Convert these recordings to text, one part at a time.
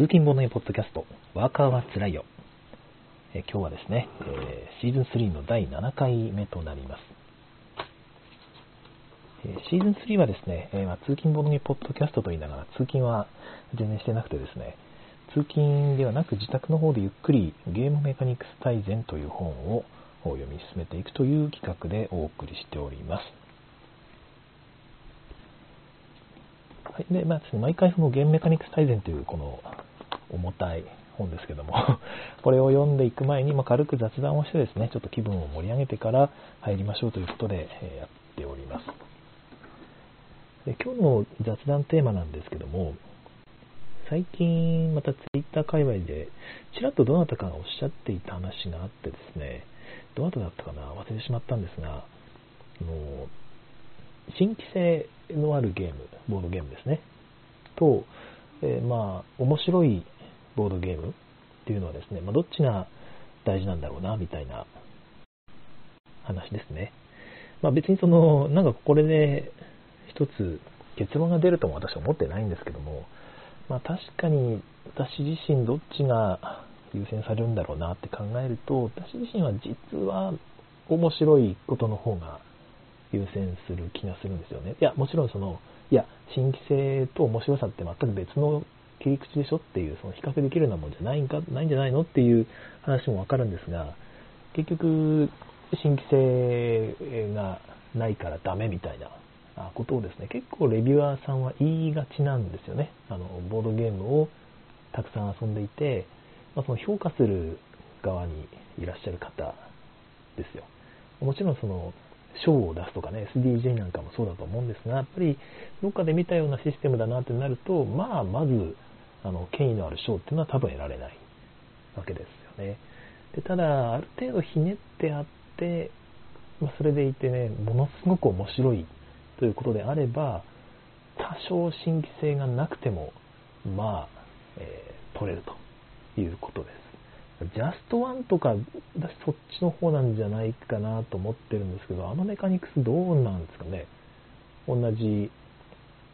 通勤本のポッドキャスト、ワーカーはつらいよ。え今日はですね、えー、シーズン3の第7回目となります。えシーズン3はですね、えまあ、通勤本のポッドキャストと言いながら、通勤は全然してなくてですね、通勤ではなく自宅の方でゆっくりゲームメカニクス大全という本を読み進めていくという企画でお送りしております。はい、で、まあですね、毎回そのゲームメカニクス大全というこの重たい本ですけども これを読んでいく前に、ま軽く雑談をしてですね、ちょっと気分を盛り上げてから入りましょうということで、えやっております。で今日の雑談テーマなんですけども、最近またツイッター界隈で、ちらっとどなたかがおっしゃっていた話があってですね、どなただったかな忘れてしまったんですが、あの新規性のあるゲーム、ボードゲームですね、と、えー、まあ、面白いボードゲームっていうのはですね、まあ、どっちが大事なんだろうな、みたいな話ですね。まあ、別にその、なんかこれで一つ結論が出るとも私は思ってないんですけども、まあ、確かに私自身どっちが優先されるんだろうなって考えると、私自身は実は面白いことの方が優先する気がするんですよね。いや、もちろんその、いや、新規性と面白さって全く別の切り口でしょっていう、その比較できるようなもんじゃないんか、ないんじゃないのっていう話もわかるんですが、結局、新規性がないからダメみたいなことをですね、結構レビュアーさんは言いがちなんですよね。あの、ボードゲームをたくさん遊んでいて、まあ、その評価する側にいらっしゃる方ですよ。もちろんその、賞を出すとかね、SDJ なんかもそうだと思うんですが、やっぱりどっかで見たようなシステムだなってなると、まあ、まず、あの、権威のある賞っていうのは多分得られないわけですよね。でただ、ある程度ひねってあって、まあ、それでいてね、ものすごく面白いということであれば、多少新規性がなくても、まあ、えー、取れるということです。ジャストワンとか、私そっちの方なんじゃないかなと思ってるんですけど、あのメカニクスどうなんですかね。同じ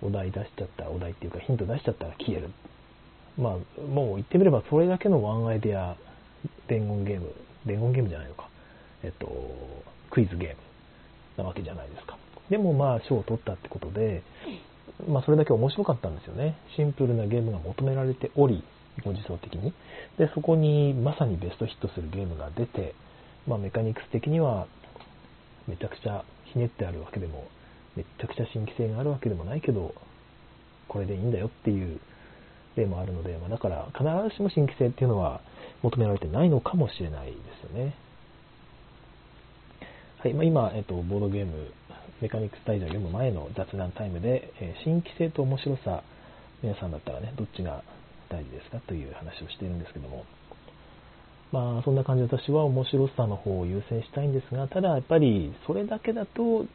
お題出しちゃったら、お題っていうかヒント出しちゃったら消える。まあ、もう言ってみればそれだけのワンアイデア伝言ゲーム、伝言ゲームじゃないのか。えっと、クイズゲームなわけじゃないですか。でもまあ賞を取ったってことで、まあそれだけ面白かったんですよね。シンプルなゲームが求められており、ご自走的に。で、そこにまさにベストヒットするゲームが出て、まあ、メカニクス的にはめちゃくちゃひねってあるわけでも、めちゃくちゃ新規性があるわけでもないけど、これでいいんだよっていう例もあるので、まあ、だから必ずしも新規性っていうのは求められてないのかもしれないですよね。はい、まあ、今、えっと、ボードゲーム、メカニックス大全を読む前の雑談タイムで、えー、新規性と面白さ、皆さんだったらね、どっちが大事ですかという話をしているんですけども、まあ、そんな感じで私は面白さの方を優先したいんですが、ただやっぱりそれだけだと、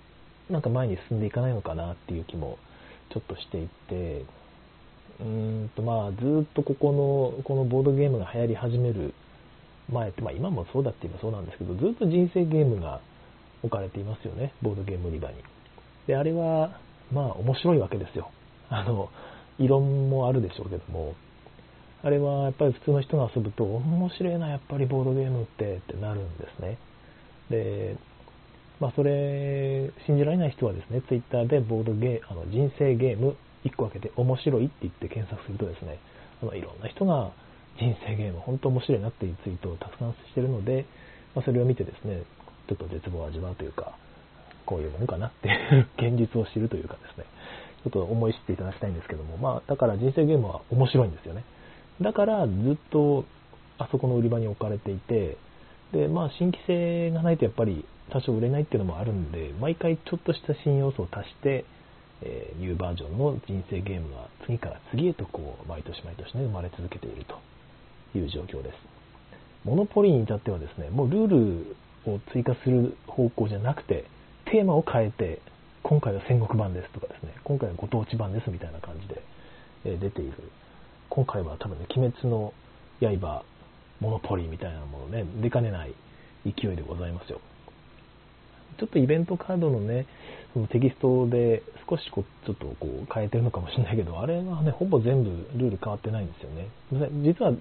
なんか前に進んでいかないのかなっていう気もちょっとしていて、うんとまあ、ずっとここの、このボードゲームが流行り始める前って、まあ今もそうだって言えばそうなんですけど、ずっと人生ゲームが置かれていますよね、ボードゲーム売り場に。で、あれは、まあ面白いわけですよ。あの、異論もあるでしょうけども、あれはやっぱり普通の人が遊ぶと、面白いな、やっぱりボードゲームってってなるんですね。で、まあ、それ、信じられない人はですね、ツイッターでボードゲー、あの人生ゲーム1個開けて面白いって言って検索するとですね、あのいろんな人が人生ゲーム本当面白いなっていうツイートをたくさんしてるので、まあ、それを見てですね、ちょっと絶望を味わうというか、こういうもんかなっていう 現実を知るというかですね、ちょっと思い知っていただきたいんですけども、まあ、だから人生ゲームは面白いんですよね。だからずっとあそこの売り場に置かれていて、で、まあ新規性がないとやっぱり多少売れないっていうのもあるんで、毎回ちょっとした新要素を足して、えー、ニューバージョンの人生ゲームが次から次へとこう、毎年毎年ね、生まれ続けているという状況です。モノポリに至ってはですね、もうルールを追加する方向じゃなくて、テーマを変えて、今回は戦国版ですとかですね、今回はご当地版ですみたいな感じで、え出ている今回は多分ね、鬼滅の刃、モノポリみたいなものね、出かねない勢いでございますよ。ちょっとイベントカードのね、そのテキストで少しこうちょっとこう変えてるのかもしれないけど、あれはね、ほぼ全部ルール変わってないんですよね。実は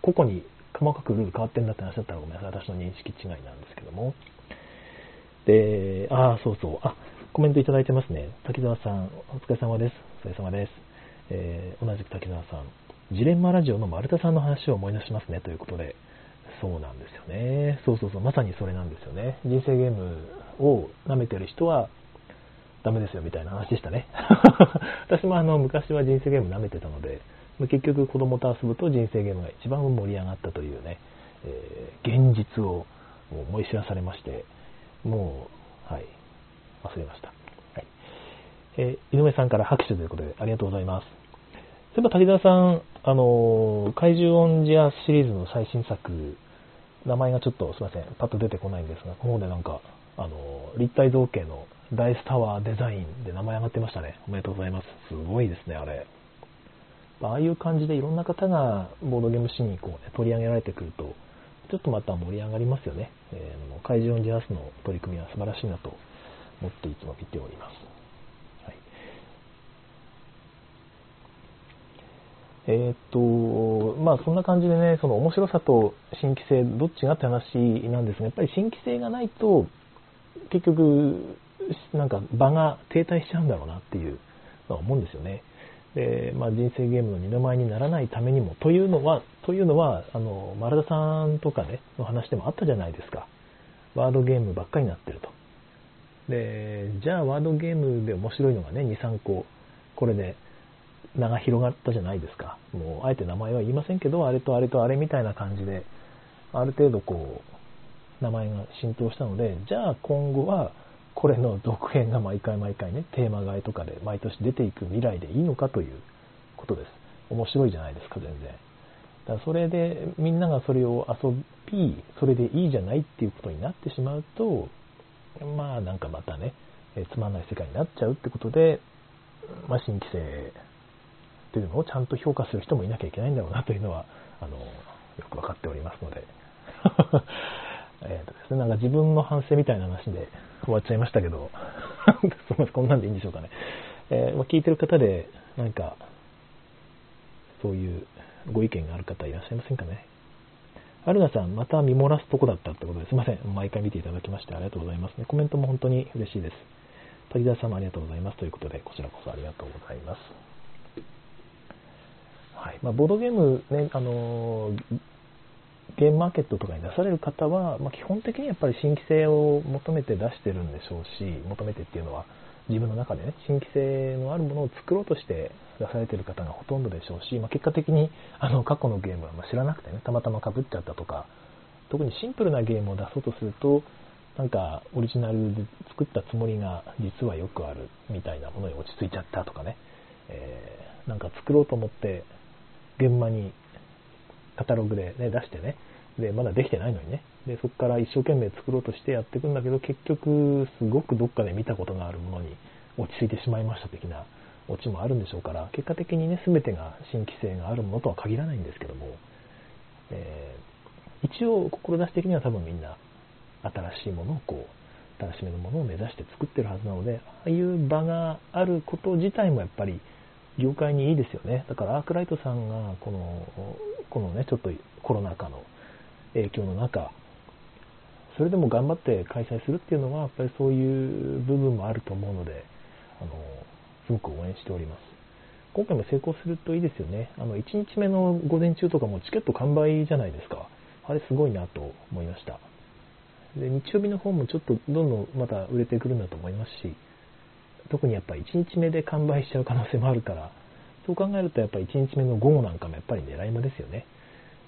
個々に細かくルール変わってんだって話だったらごめんなさい。私の認識違いなんですけども。で、ああ、そうそう。あ、コメントいただいてますね。滝沢さん、お疲れ様です。お疲れ様です。えー、同じく滝沢さん。ジレンマラジオの丸田さんの話を思い出しますねということで、そうなんですよね。そうそうそう、まさにそれなんですよね。人生ゲームを舐めてる人はダメですよみたいな話でしたね。私もあの昔は人生ゲーム舐めてたので、結局子供と遊ぶと人生ゲームが一番盛り上がったというね、えー、現実を思い知らされまして、もう、はい、忘れました。はいえー、井上さんから拍手ということでありがとうございます。そういえば滝沢さん、あの、怪獣オンジアシリーズの最新作、名前がちょっとすいません、パッと出てこないんですが、ここでなんか、あの、立体造形のダイスタワーデザインで名前上がってましたね。おめでとうございます。すごいですね、あれ。ああいう感じでいろんな方がボードゲームシーンにこう、ね、取り上げられてくると、ちょっとまた盛り上がりますよね。えー、怪獣オンジアスの取り組みは素晴らしいなと思っていつも見ております。はいえー、っと、まあそんな感じでね、その面白さと新規性、どっちがって話なんですが、やっぱり新規性がないと、結局、なんか場が停滞しちゃうんだろうなっていうのは思うんですよね。で、まあ、人生ゲームの二の舞にならないためにも、というのは、というのは、あの、丸田さんとかね、の話でもあったじゃないですか。ワードゲームばっかりになってると。で、じゃあワードゲームで面白いのがね、2、3個、これで名が広がったじゃないですか。もう、あえて名前は言いませんけど、あれとあれとあれみたいな感じで、ある程度こう、名前が浸透したので、じゃあ今後は、これの続編が毎回毎回ね、テーマ替えとかで毎年出ていく未来でいいのかということです。面白いじゃないですか、全然。だそれで、みんながそれを遊び、それでいいじゃないっていうことになってしまうと、まあなんかまたね、えつまんない世界になっちゃうってことで、まあ、新規性というのをちゃんと評価する人もいなきゃいけないんだろうなというのは、あの、よく分かっておりますので。えとですね、なんか自分の反省みたいな話で終わっちゃいましたけど、すみません、こんなんでいいんでしょうかね。えー、ま聞いてる方で、なんか、そういうご意見がある方いらっしゃいませんかね。アルナさん、また見漏らすとこだったってことですいません。毎回見ていただきましてありがとうございますね。コメントも本当に嬉しいです。滝沢さんもありがとうございますということで、こちらこそありがとうございます。はいまあ、ボードゲーム、ね、あのゲームマーケットとかに出される方は、まあ、基本的にやっぱり新規性を求めて出してるんでしょうし、求めてっていうのは、自分の中でね、新規性のあるものを作ろうとして出されてる方がほとんどでしょうし、まあ、結果的にあの過去のゲームは知らなくてね、たまたまかぶっちゃったとか、特にシンプルなゲームを出そうとすると、なんかオリジナルで作ったつもりが実はよくあるみたいなものに落ち着いちゃったとかね、えー、なんか作ろうと思って現場にカタログで、ね、出してね、で、まだできてないのにね、で、そこから一生懸命作ろうとしてやっていくんだけど、結局、すごくどっかで見たことがあるものに落ち着いてしまいました的なオチもあるんでしょうから、結果的にね、全てが新規性があるものとは限らないんですけども、えー、一応、志的には多分みんな、新しいものをこう、新しめのものを目指して作ってるはずなので、ああいう場があること自体もやっぱり、業界にいいですよね。だからアークライトさんがこの、このね、ちょっとコロナ禍の影響の中、それでも頑張って開催するっていうのは、やっぱりそういう部分もあると思うので、あの、すごく応援しております。今回も成功するといいですよね。あの、1日目の午前中とかもチケット完売じゃないですか。あれすごいなと思いました。で、日曜日の方もちょっとどんどんまた売れてくるんだと思いますし、特にやっぱ1日目で完売しちゃう可能性もあるから、そう考えるとやっぱ1日目の午後なんかもやっぱり狙い目ですよね。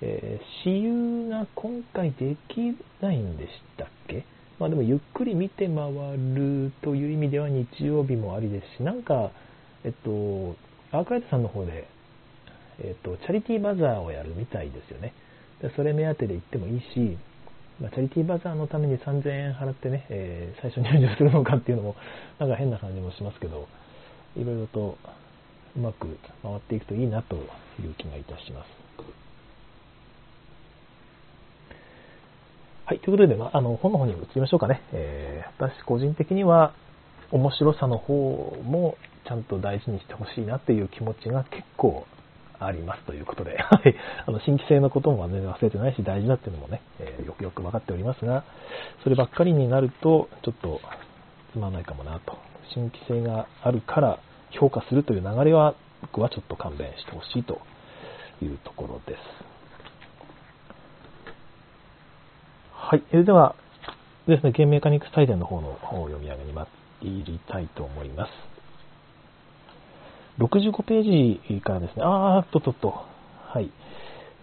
えー、私有が今回できないんでしたっけ？まあでもゆっくり見て回るという意味では日曜日もありですし、なんか、えっと、アークライトさんの方で、えっと、チャリティーバザーをやるみたいですよね。でそれ目当てで行ってもいいし、まあ、チャリティーバザーのために3000円払ってね、えー、最初入場するのかっていうのも、なんか変な感じもしますけど、いろいろとうまく回っていくといいなという気がいたします。はい、ということで、まあ、あの本の方に移りましょうかね。えー、私個人的には面白さの方もちゃんと大事にしてほしいなっていう気持ちが結構ありますということで、はい、あの新規性のことも全然忘れてないし大事だっていうのもね、えー、よくよく分かっておりますが、そればっかりになるとちょっとつまんないかもなと。新規性があるから評価するという流れは僕はちょっと勘弁してほしいというところです。はい。それではですね、ゲームメカニクス大全の方の方を読み上げに参りたいと思います。65ページからですね、あーっとっとっと、はい。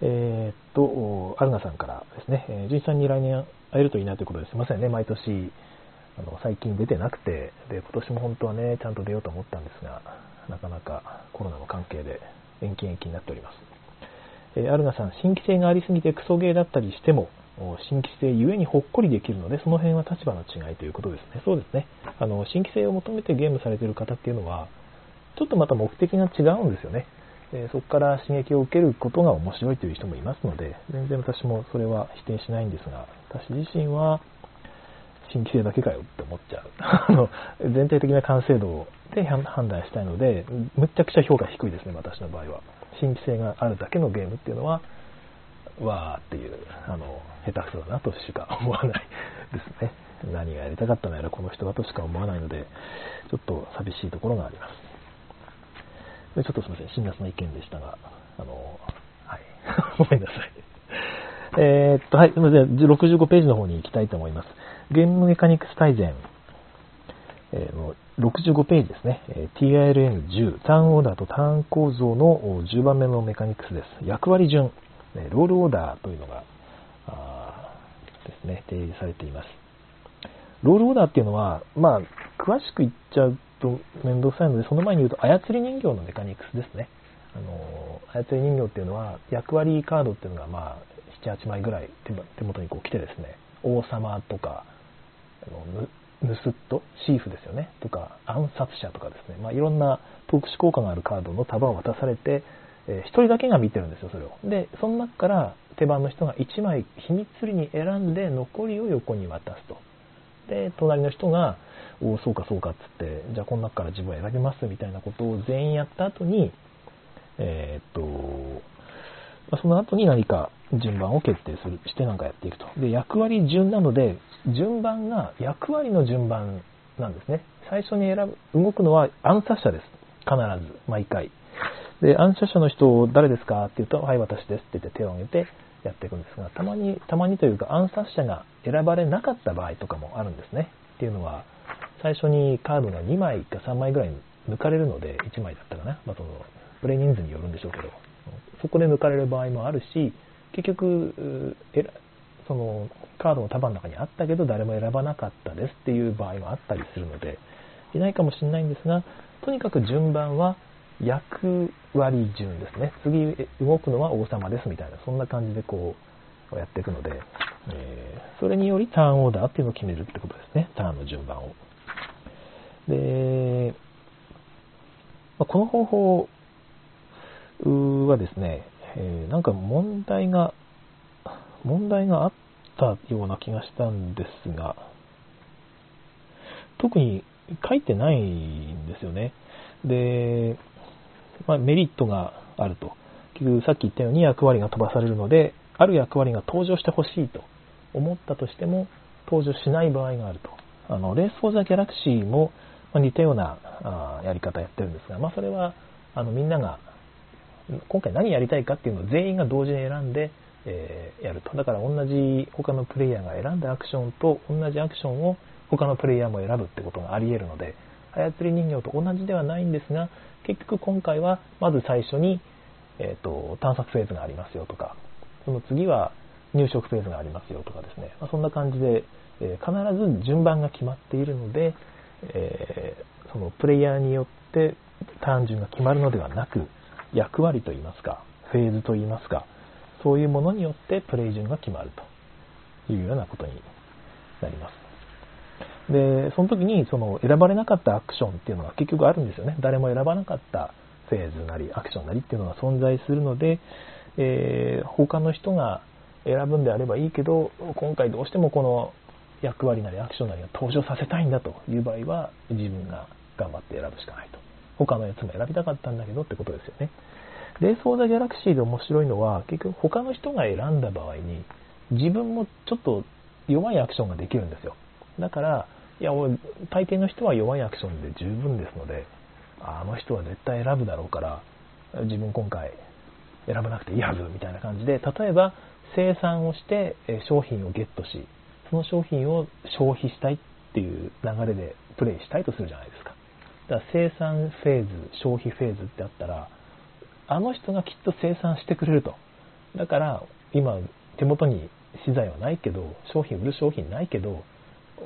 えー、っと、アルナさんからですね、えー、さんに来年会えるといいなということですいませんね、毎年、あの最近出てなくて、で、今年も本当はね、ちゃんと出ようと思ったんですが、なかなかコロナの関係で延期延期になっております。えー、アルナさん、新規性がありすぎてクソゲーだったりしても、新規性ゆえにほっこりできるので、その辺は立場の違いということですね。そうですね。あの、新規性を求めてゲームされている方っていうのは、ちょっとまた目的が違うんですよね。えそこから刺激を受けることが面白いという人もいますので、全然私もそれは否定しないんですが、私自身は、新規性だけかよって思っちゃう。あの、全体的な完成度で判断したいので、むっちゃくちゃ評価低いですね、私の場合は。新規性があるだけのゲームっていうのは、わーっていう、あの、下手くそだなとしか思わないですね。何がやりたかったのやらこの人だとしか思わないので、ちょっと寂しいところがあります。ちょっとすみません、辛辣な意見でしたが、あの、はい、ごめんなさい。え、っと、はい、すみません、65ページの方に行きたいと思います。ゲームメカニクス大全、えー、65ページですね、TILN10、ターンオーダーとターン構造の10番目のメカニクスです。役割順。ロールオーダーというのがですね、提示されています。ロールオーダーっていうのは、まあ、詳しく言っちゃうと面倒くさいので、その前に言うと、操り人形のメカニクスですね。あの操り人形っていうのは、役割カードっていうのが、まあ、7、8枚ぐらい手元にこう来てですね、王様とか、あのヌスット、シーフですよね、とか、暗殺者とかですね、まあ、いろんな特殊効果があるカードの束を渡されて、えー、1人だけが見てるんですよ、それを。で、その中から手番の人が1枚秘密裏に選んで残りを横に渡すと。で、隣の人が、お、そうかそうかっつって、じゃあこの中から自分は選びますみたいなことを全員やった後に、えー、っと、まその後に何か順番を決定する、してなんかやっていくと。で、役割順なので、順番が役割の順番なんですね。最初に選ぶ、動くのは暗殺者です。必ず、毎回。で、暗殺者の人を、誰ですかって言うと、はい、私ですって言って手を挙げてやっていくんですが、たまに、たまにというか暗殺者が選ばれなかった場合とかもあるんですね。っていうのは、最初にカードが2枚か3枚ぐらい抜かれるので、1枚だったかな。まあ、その、プレイ人数によるんでしょうけど、そこで抜かれる場合もあるし、結局、えその、カードの束の中にあったけど誰も選ばなかったですっていう場合もあったりするので、いないかもしれないんですが、とにかく順番は役割順ですね。次動くのは王様ですみたいな、そんな感じでこうやっていくので、えー、それによりターンオーダーっていうのを決めるってことですね。ターンの順番を。で、まあ、この方法はですね、えー、なんか問題が、問題があったような気がしたんですが、特に書いてないんですよね。で、まあ、メリットがあると。結局さっき言ったように役割が飛ばされるので、ある役割が登場してほしいと思ったとしても、登場しない場合があると。あの、レース・フォー・ザ・ギャラクシーも、ま似たようなあやり方やってるんですが、まあ、それは、あの、みんなが、今回何やりたいかっていうのを全員が同時に選んで、えー、やると。だから同じ他のプレイヤーが選んだアクションと同じアクションを他のプレイヤーも選ぶってことがあり得るので、操り人形と同じではないんですが、結局今回はまず最初に、えーと、探索フェーズがありますよとか、その次は入植フェーズがありますよとかですね、まあ、そんな感じで、えー、必ず順番が決まっているので、えー、そのプレイヤーによって単純が決まるのではなく、役割といいますか、フェーズといいますか、そういうものによってプレイ順が決まるというようなことになります。で、その時にその選ばれなかったアクションっていうのが結局あるんですよね。誰も選ばなかったフェーズなりアクションなりっていうのが存在するので、えー、他の人が選ぶんであればいいけど、今回どうしてもこの役割なりアクションなりを登場させたいんだという場合は、自分が頑張って選ぶしかないと。他のやつも選びたかったんだけどってことですよね。レース・オー・ザ・ギャラクシーで面白いのは、結局他の人が選んだ場合に、自分もちょっと弱いアクションができるんですよ。だから、いや、大抵の人は弱いアクションで十分ですので、あの人は絶対選ぶだろうから、自分今回選ばなくていいはずみたいな感じで、例えば生産をして商品をゲットし、その商品を消費したいっていう流れでプレイしたいとするじゃないですか。だから生産フェーズ、消費フェーズってあったら、あの人がきっと生産してくれると。だから今手元に資材はないけど、商品売る商品ないけど、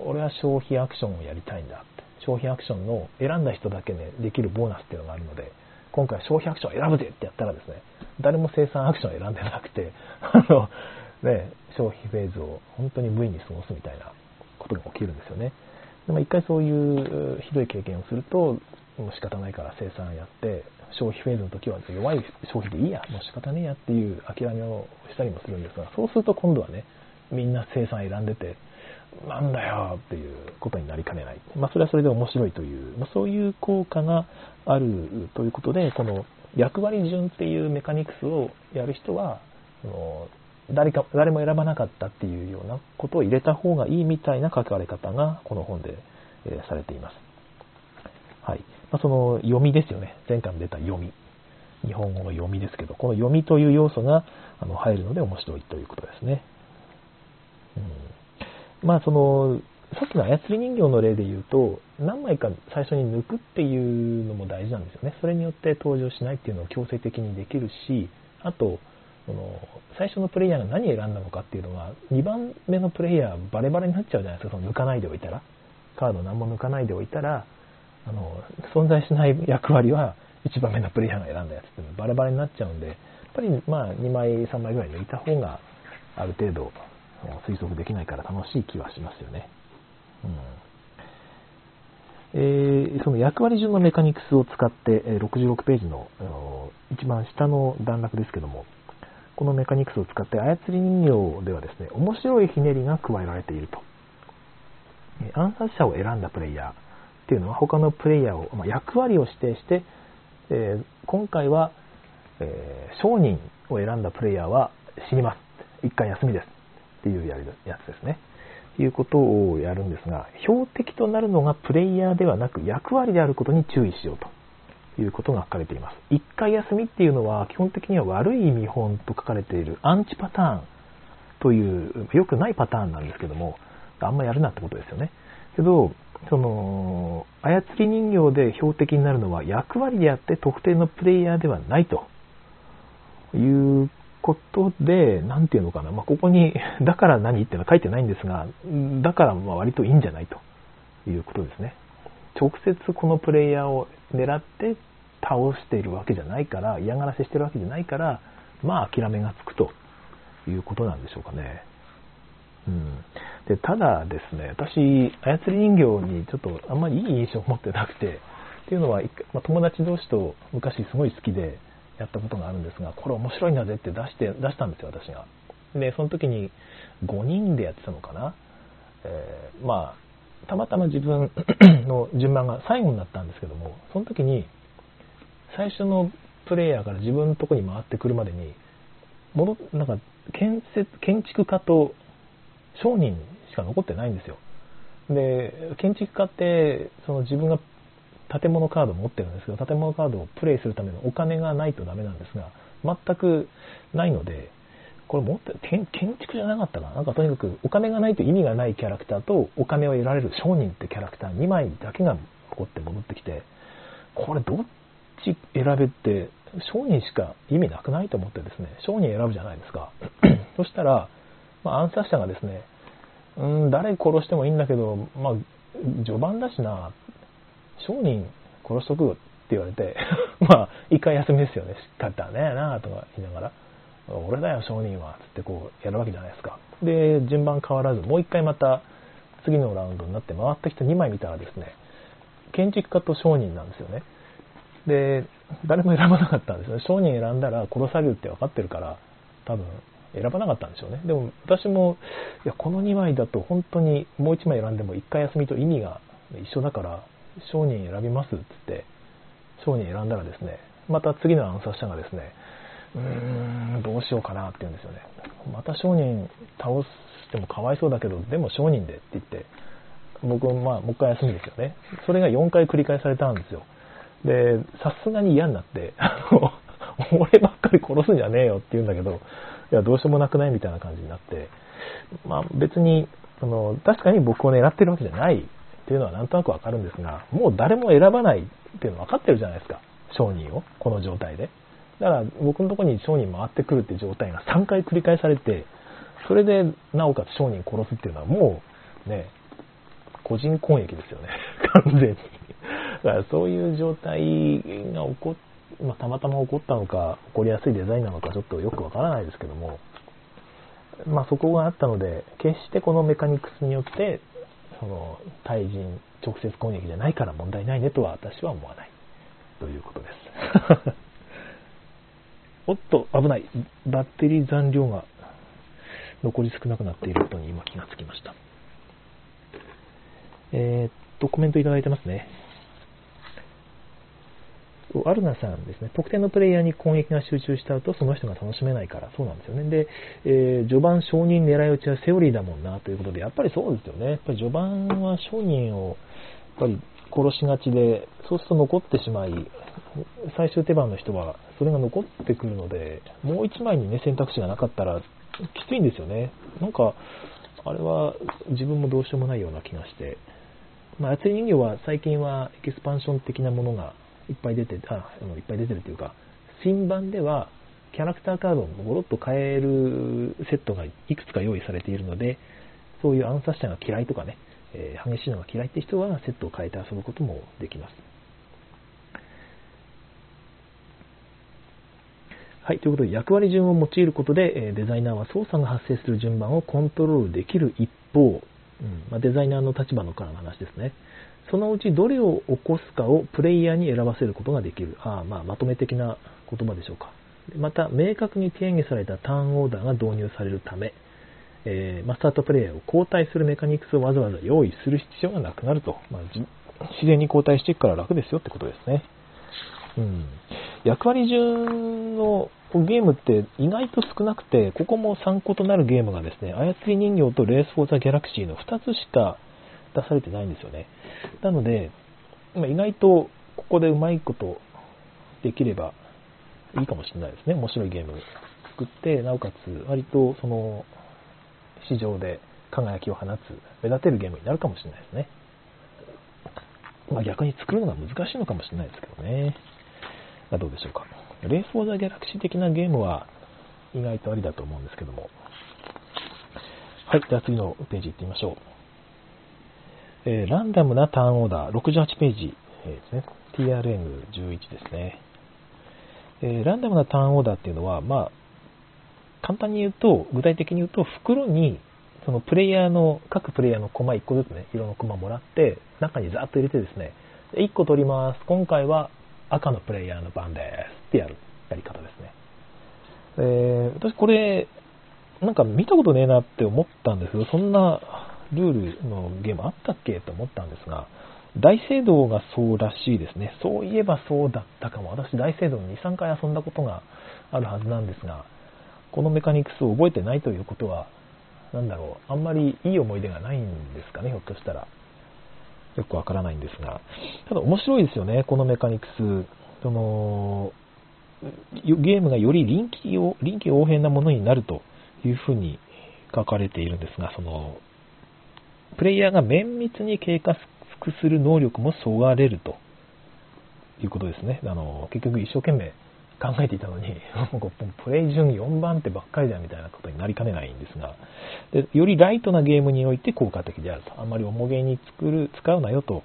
俺は消費アクションをやりたいんだって。消費アクションの選んだ人だけね、できるボーナスっていうのがあるので、今回消費アクションを選ぶぜってやったらですね、誰も生産アクションを選んでなくて、あの、ね、消費フェーズを本当に無意に過ごすみたいなことが起きるんですよね。でも一回そういうひどい経験をすると、もう仕方ないから生産やって、消費フェーズの時は弱い消費でいいや、もう仕方ねえやっていう諦めをしたりもするんですが、そうすると今度はね、みんな生産選んでて、なんだよっていうことになりかねない。まあ、それはそれで面白いという、まあ、そういう効果があるということで、この役割順っていうメカニクスをやる人は、その誰か誰も選ばなかったっていうようなことを入れた方がいいみたいな書かれ方がこの本で、え、されています。はい。まあ、その読みですよね。前回も出た読み。日本語の読みですけど、この読みという要素があの入るので面白いということですね。うん、まあその、さっきの操り人形の例で言うと、何枚か最初に抜くっていうのも大事なんですよね。それによって登場しないっていうのを強制的にできるし、あと、その最初のプレイヤーが何選んだのかっていうのは、2番目のプレイヤーバレバレになっちゃうじゃないですか、その抜かないでおいたら。カード何も抜かないでおいたら、あの存在しない役割は1番目のプレイヤーが選んだやつっていうのバレバレになっちゃうんで、やっぱりまあ2枚、3枚ぐらい抜いた方がある程度推測できないから楽しい気はしますよね。うんえー、その役割順のメカニクスを使って66ページの一番下の段落ですけどもこのメカニクスを使って操り人形ではですね面白いひねりが加えられていると暗殺者を選んだプレイヤーっていうのは他のプレイヤーを、まあ、役割を指定して、えー、今回は、えー、商人を選んだプレイヤーは死にます。一回休みです。っていうやつですね。いうことをやるんですが、標的となるのがプレイヤーではなく役割であることに注意しようということが書かれています。一回休みっていうのは基本的には悪い見本と書かれているアンチパターンという良くないパターンなんですけども、あんまやるなってことですよね。けど、その、操り人形で標的になるのは役割であって特定のプレイヤーではないということで、なんていうのかな、まあ、ここに、だから何っていうのは書いてないんですが、だからま割といいんじゃないということですね。直接このプレイヤーを狙って倒しているわけじゃないから、嫌がらせしてるわけじゃないから、まあ諦めがつくということなんでしょうかね。うん、でただですね、私、操り人形にちょっとあんまりいい印象を持ってなくて、っていうのは、まあ、友達同士と昔すごい好きでやったことがあるんですが、これ面白いんだぜって出して、出したんですよ、私が。で、その時に5人でやってたのかな。えー、まあ、たまたま自分 の順番が最後になったんですけども、その時に、最初のプレイヤーから自分のとこに回ってくるまでに、戻なんか建設建築家と商人しか残ってないんですよ。で、建築家って、その自分が建物カードを持ってるんですけど、建物カードをプレイするためのお金がないとダメなんですが、全くないので、これ持って建築じゃなかったかな？なんかとにかくお金がないと意味がないキャラクターとお金を得られる商人ってキャラクター2枚だけが残って戻ってきて、これどっち選べって商人しか意味なくないと思ってですね、商人選ぶじゃないですか。そしたら、まあ、暗殺者がですね、うん、誰殺してもいいんだけど、まあ、序盤だしな、商人殺しとくって言われて、まあ、一回休みですよね。しかったねえなとか言いながら、俺だよ、商人は、つってこう、やるわけじゃないですか。で、順番変わらず、もう一回また、次のラウンドになって回ってきた2枚見たらですね、建築家と商人なんですよね。で、誰も選ばなかったんですよ。商人選んだら殺されるって分かってるから、多分、選ばなかったんでしょうね。でも私も、いや、この2枚だと本当にもう1枚選んでも1回休みと意味が一緒だから、商人選びますっつって、商人選んだらですね、また次の暗殺者がですね、うーん、どうしようかなって言うんですよね。また商人倒してもかわいそうだけど、でも商人でって言って、僕、まあ、もう一回休みですよね。それが4回繰り返されたんですよ。で、さすがに嫌になって、俺ばっかり殺すんじゃねえよって言うんだけど、いや、どうしようもなくないみたいな感じになって、まあ別に、その、確かに僕を狙ってるわけじゃないっていうのはなんとなくわかるんですが、もう誰も選ばないっていうの分かってるじゃないですか。商人を、この状態で。だから僕のとこに商人回ってくるって状態が3回繰り返されて、それでなおかつ商人殺すっていうのはもうね、個人攻撃ですよね。完全に。だからそういう状態が起こっまあ、たまたま起こったのか、起こりやすいデザインなのかちょっとよくわからないですけども、まあ、そこがあったので、決してこのメカニクスによって、その対人直接攻撃じゃないから問題ないねとは私は思わないということです。おっと、危ない。バッテリー残量が残り少なくなっていることに今気がつきました。えー、っと、コメントいただいてますね。アルナさんですね、特定のプレイヤーに攻撃が集中した後、その人が楽しめないから、そうなんですよね。で、えー、序盤承認狙い撃ちはセオリーだもんなということで、やっぱりそうですよね。やっぱり序盤は商人を、やっぱり殺しがちで、そうすると残ってしまい、最終手番の人はそれが残ってくるので、もう1枚にね、選択肢がなかったら、きついんですよね。なんか、あれは自分もどうしようもないような気がして、まあ、操り人形は最近はエキスパンション的なものがいっぱい出て、あ、いっぱい出てるというか、新版ではキャラクターカードをゴロッと変えるセットがいくつか用意されているので、そういう暗殺者が嫌いとかね、えー、激しいのが嫌いって人はセットを変えて遊ぶこともできます。はい、ということで役割順を用いることで、デザイナーは操作が発生する順番をコントロールできる一方、うんまあ、デザイナーの立場のからの話ですね。そのうちどれを起こすかをプレイヤーに選ばせることができる。あまあ、まとめ的な言葉でしょうか。また、明確に定義されたターンオーダーが導入されるため、えー、マスタートプレイヤーを交代するメカニクスをわざわざ用意する必要がなくなると。まあ、自然に交代していくから楽ですよってことですね。うん。役割順のゲームって意外と少なくて、ここも参考となるゲームがですね、操り人形とレース・フォー・ザ・ギャラクシーの2つしか出されてないんですよね。なので、ま意外とここでうまいことできればいいかもしれないですね。面白いゲーム作って、なおかつ割とその市場で輝きを放つ、目立てるゲームになるかもしれないですね。まあ、逆に作るのが難しいのかもしれないですけどね。どうでしょうか。レース・フォー・ザ・ギャラクシー的なゲームは意外とありだと思うんですけども。はい、では次のページ行ってみましょう。えー、ランダムなターンオーダー、68ページ、えー、ですね。TRN11 ですね。えー、ランダムなターンオーダーっていうのは、まあ、簡単に言うと、具体的に言うと、袋に、そのプレイヤーの、各プレイヤーのコマ1個ずつね、色のコマもらって、中にザーッと入れてですね、1個取ります。今回は赤のプレイヤーの番ですってやるやり方ですね。えー、私これ、なんか見たことねえなって思ったんですけど、そんなルールのゲームあったっけと思ったんですが、大聖堂がそうらしいですね。そういえばそうだったかも。私、大聖堂に2、3回遊んだことがあるはずなんですが、このメカニクスを覚えてないということは、なんだろう、あんまりいい思い出がないんですかね、ひょっとしたら。よくわからないんですが。ただ面白いですよね、このメカニクス。その、ゲームがより臨機臨機応変なものになるというふうに書かれているんですが、その、プレイヤーが綿密に計画する能力もそがれるということですね。あの結局一生懸命考えていたのに、プレイ順4番手ばっかりだみたいなことになりかねないんですが、でよりライトなゲームにおいて効果的であると。あんまり重げに作る使うなよと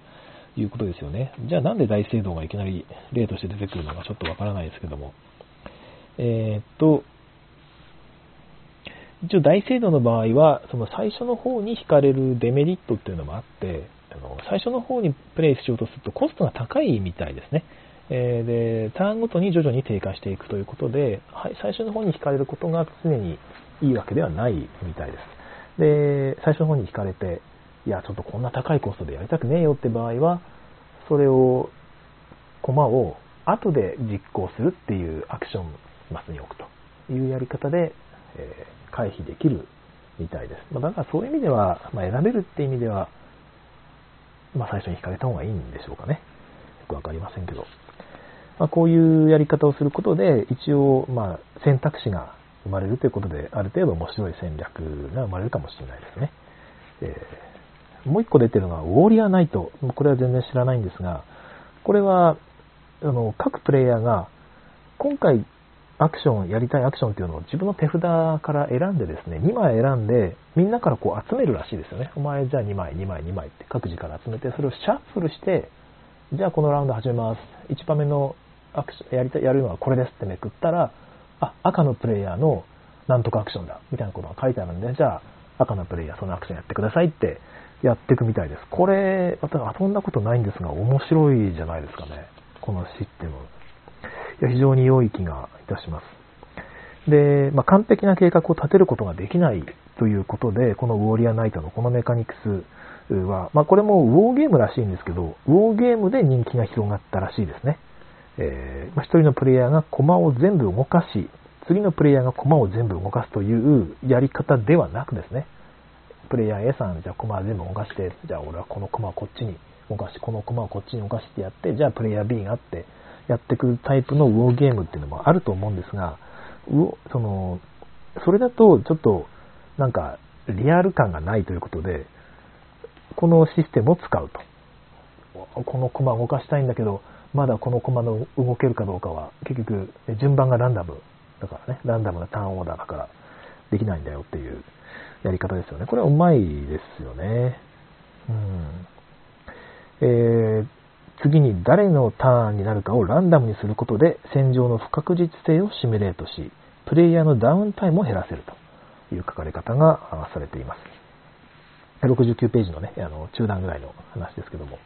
いうことですよね。じゃあなんで大聖堂がいきなり例として出てくるのかちょっとわからないですけども。えー、っと、一応大精度の場合は、その最初の方に引かれるデメリットっていうのもあって、あの最初の方にプレイしようとするとコストが高いみたいですね。えー、で、ターンごとに徐々に低下していくということで、はい、最初の方に引かれることが常にいいわけではないみたいです。で、最初の方に惹かれて、いや、ちょっとこんな高いコストでやりたくねえよって場合は、それを、駒を後で実行するっていうアクションマスに置くというやり方で、えー、回避できるみたいです。まあ、だからそういう意味では、まあ、選べるって意味では、まあ、最初に引かれた方がいいんでしょうかね。よくわかりませんけど。まあ、こういうやり方をすることで、一応、まあ、選択肢が生まれるということで、ある程度面白い戦略が生まれるかもしれないですね。えー、もう一個出てるのは、ウォーリアーナイト。これは全然知らないんですが、これは、あの、各プレイヤーが、今回アクション、やりたいアクションっていうのを自分の手札から選んでですね、2枚選んで、みんなからこう集めるらしいですよね。お前じゃあ2枚、2枚、2枚って各自から集めて、それをシャッフルして、じゃあこのラウンド始めます。1番目のアクション、やりたい、やるのはこれですってめくったら、あ、赤のプレイヤーのなんとかアクションだ、みたいなことが書いてあるんで、じゃあ赤のプレイヤーそのアクションやってくださいってやっていくみたいです。これ、私遊んだことないんですが、面白いじゃないですかね。このシステム。いや非常に良い気がいたします。で、まあ、完璧な計画を立てることができないということで、このウォーリアナイトのこのメカニクスは、まあ、これもウォーゲームらしいんですけど、ウォーゲームで人気が広がったらしいですね。えー、まあ、一人のプレイヤーが駒を全部動かし、次のプレイヤーが駒を全部動かすというやり方ではなくですね、プレイヤー A さん、じゃあ駒全部動かして、じゃあ俺はこの駒をこっちに動かし、この駒をこっちに動かしてやって、じゃあプレイヤー B があって、やってくるタイプのウォーゲームっていうのもあると思うんですが、その、それだとちょっとなんかリアル感がないということで、このシステムを使うと。この駒を動かしたいんだけど、まだこの駒の動けるかどうかは、結局順番がランダムだからね、ランダムなターンオーダーだからできないんだよっていうやり方ですよね。これはうまいですよね。うん。えー、次に誰のターンになるかをランダムにすることで戦場の不確実性をシミュレートし、プレイヤーのダウンタイムを減らせるという書かれ方がされています。69ページのね、あの中段ぐらいの話ですけども。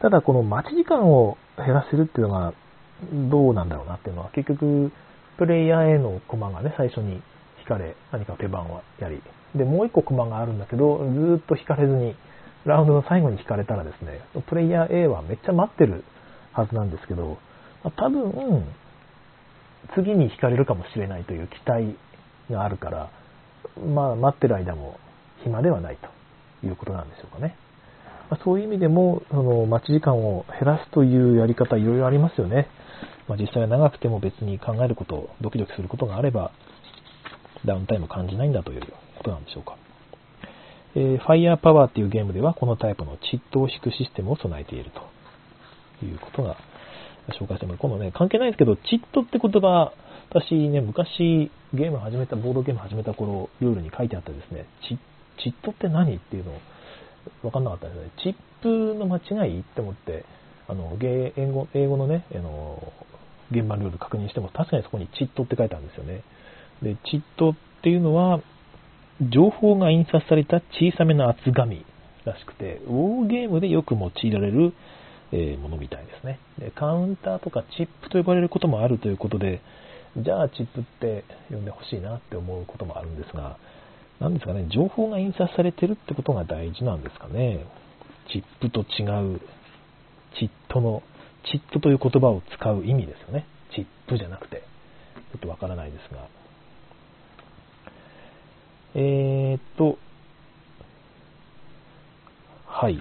ただこの待ち時間を減らせるっていうのがどうなんだろうなっていうのは結局プレイヤーへのコマがね、最初に引かれ、何か手番をやり、で、もう一個コマがあるんだけど、ずっと引かれずにラウンドの最後に引かれたらですね、プレイヤー A はめっちゃ待ってるはずなんですけど、ま多分、次に引かれるかもしれないという期待があるから、まあ、待ってる間も暇ではないということなんでしょうかね。まあ、そういう意味でも、その待ち時間を減らすというやり方、いろいろありますよね。まあ、実際は長くても別に考えること、ドキドキすることがあれば、ダウンタイムを感じないんだということなんでしょうか。えー、Fire Power っていうゲームではこのタイプのチットを引くシステムを備えているということが紹介してます。今度ね、関係ないですけど、チットって言葉、私ね、昔ゲーム始めた、ボードゲーム始めた頃、ルールに書いてあったですね、チチットって何っていうのを分かんなかったんですね。チップの間違いって思って、あの、英語英語のね、あの、現場ルール確認しても、確かにそこにチットって書いてあるんですよね。で、チットっていうのは、情報が印刷された小さめの厚紙らしくて、ウォーゲームでよく用いられる、えものみたいですねで。カウンターとかチップと呼ばれることもあるということで、じゃあチップって呼んでほしいなって思うこともあるんですが、なんですかね、情報が印刷されてるってことが大事なんですかね。チップと違う、チットの、チットという言葉を使う意味ですよね。チップじゃなくて。ちょっとわからないですが。えー、っと、はい。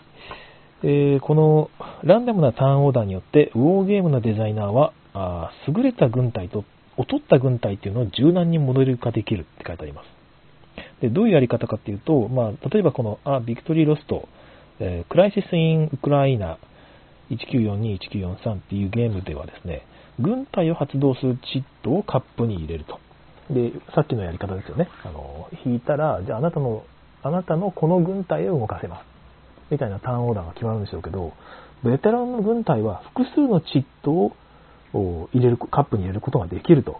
えー、このランダムなターンオーダーによって、ウォーゲームのデザイナーは、あ優れた軍隊と劣った軍隊っていうのを柔軟にモデル化できるって書いてあります。でどういうやり方かっていうと、まあ、例えばこの、あ、ビクトリーロスト、えー、クライシス・イン・ウクライナ1942-1943っていうゲームではですね、軍隊を発動するチットをカップに入れると。で、さっきのやり方ですよね。あの、引いたら、じゃああなたの、あなたのこの軍隊を動かせます。みたいなターンオーダーが決まるんでしょうけど、ベテランの軍隊は複数のチットを入れる、カップに入れることができると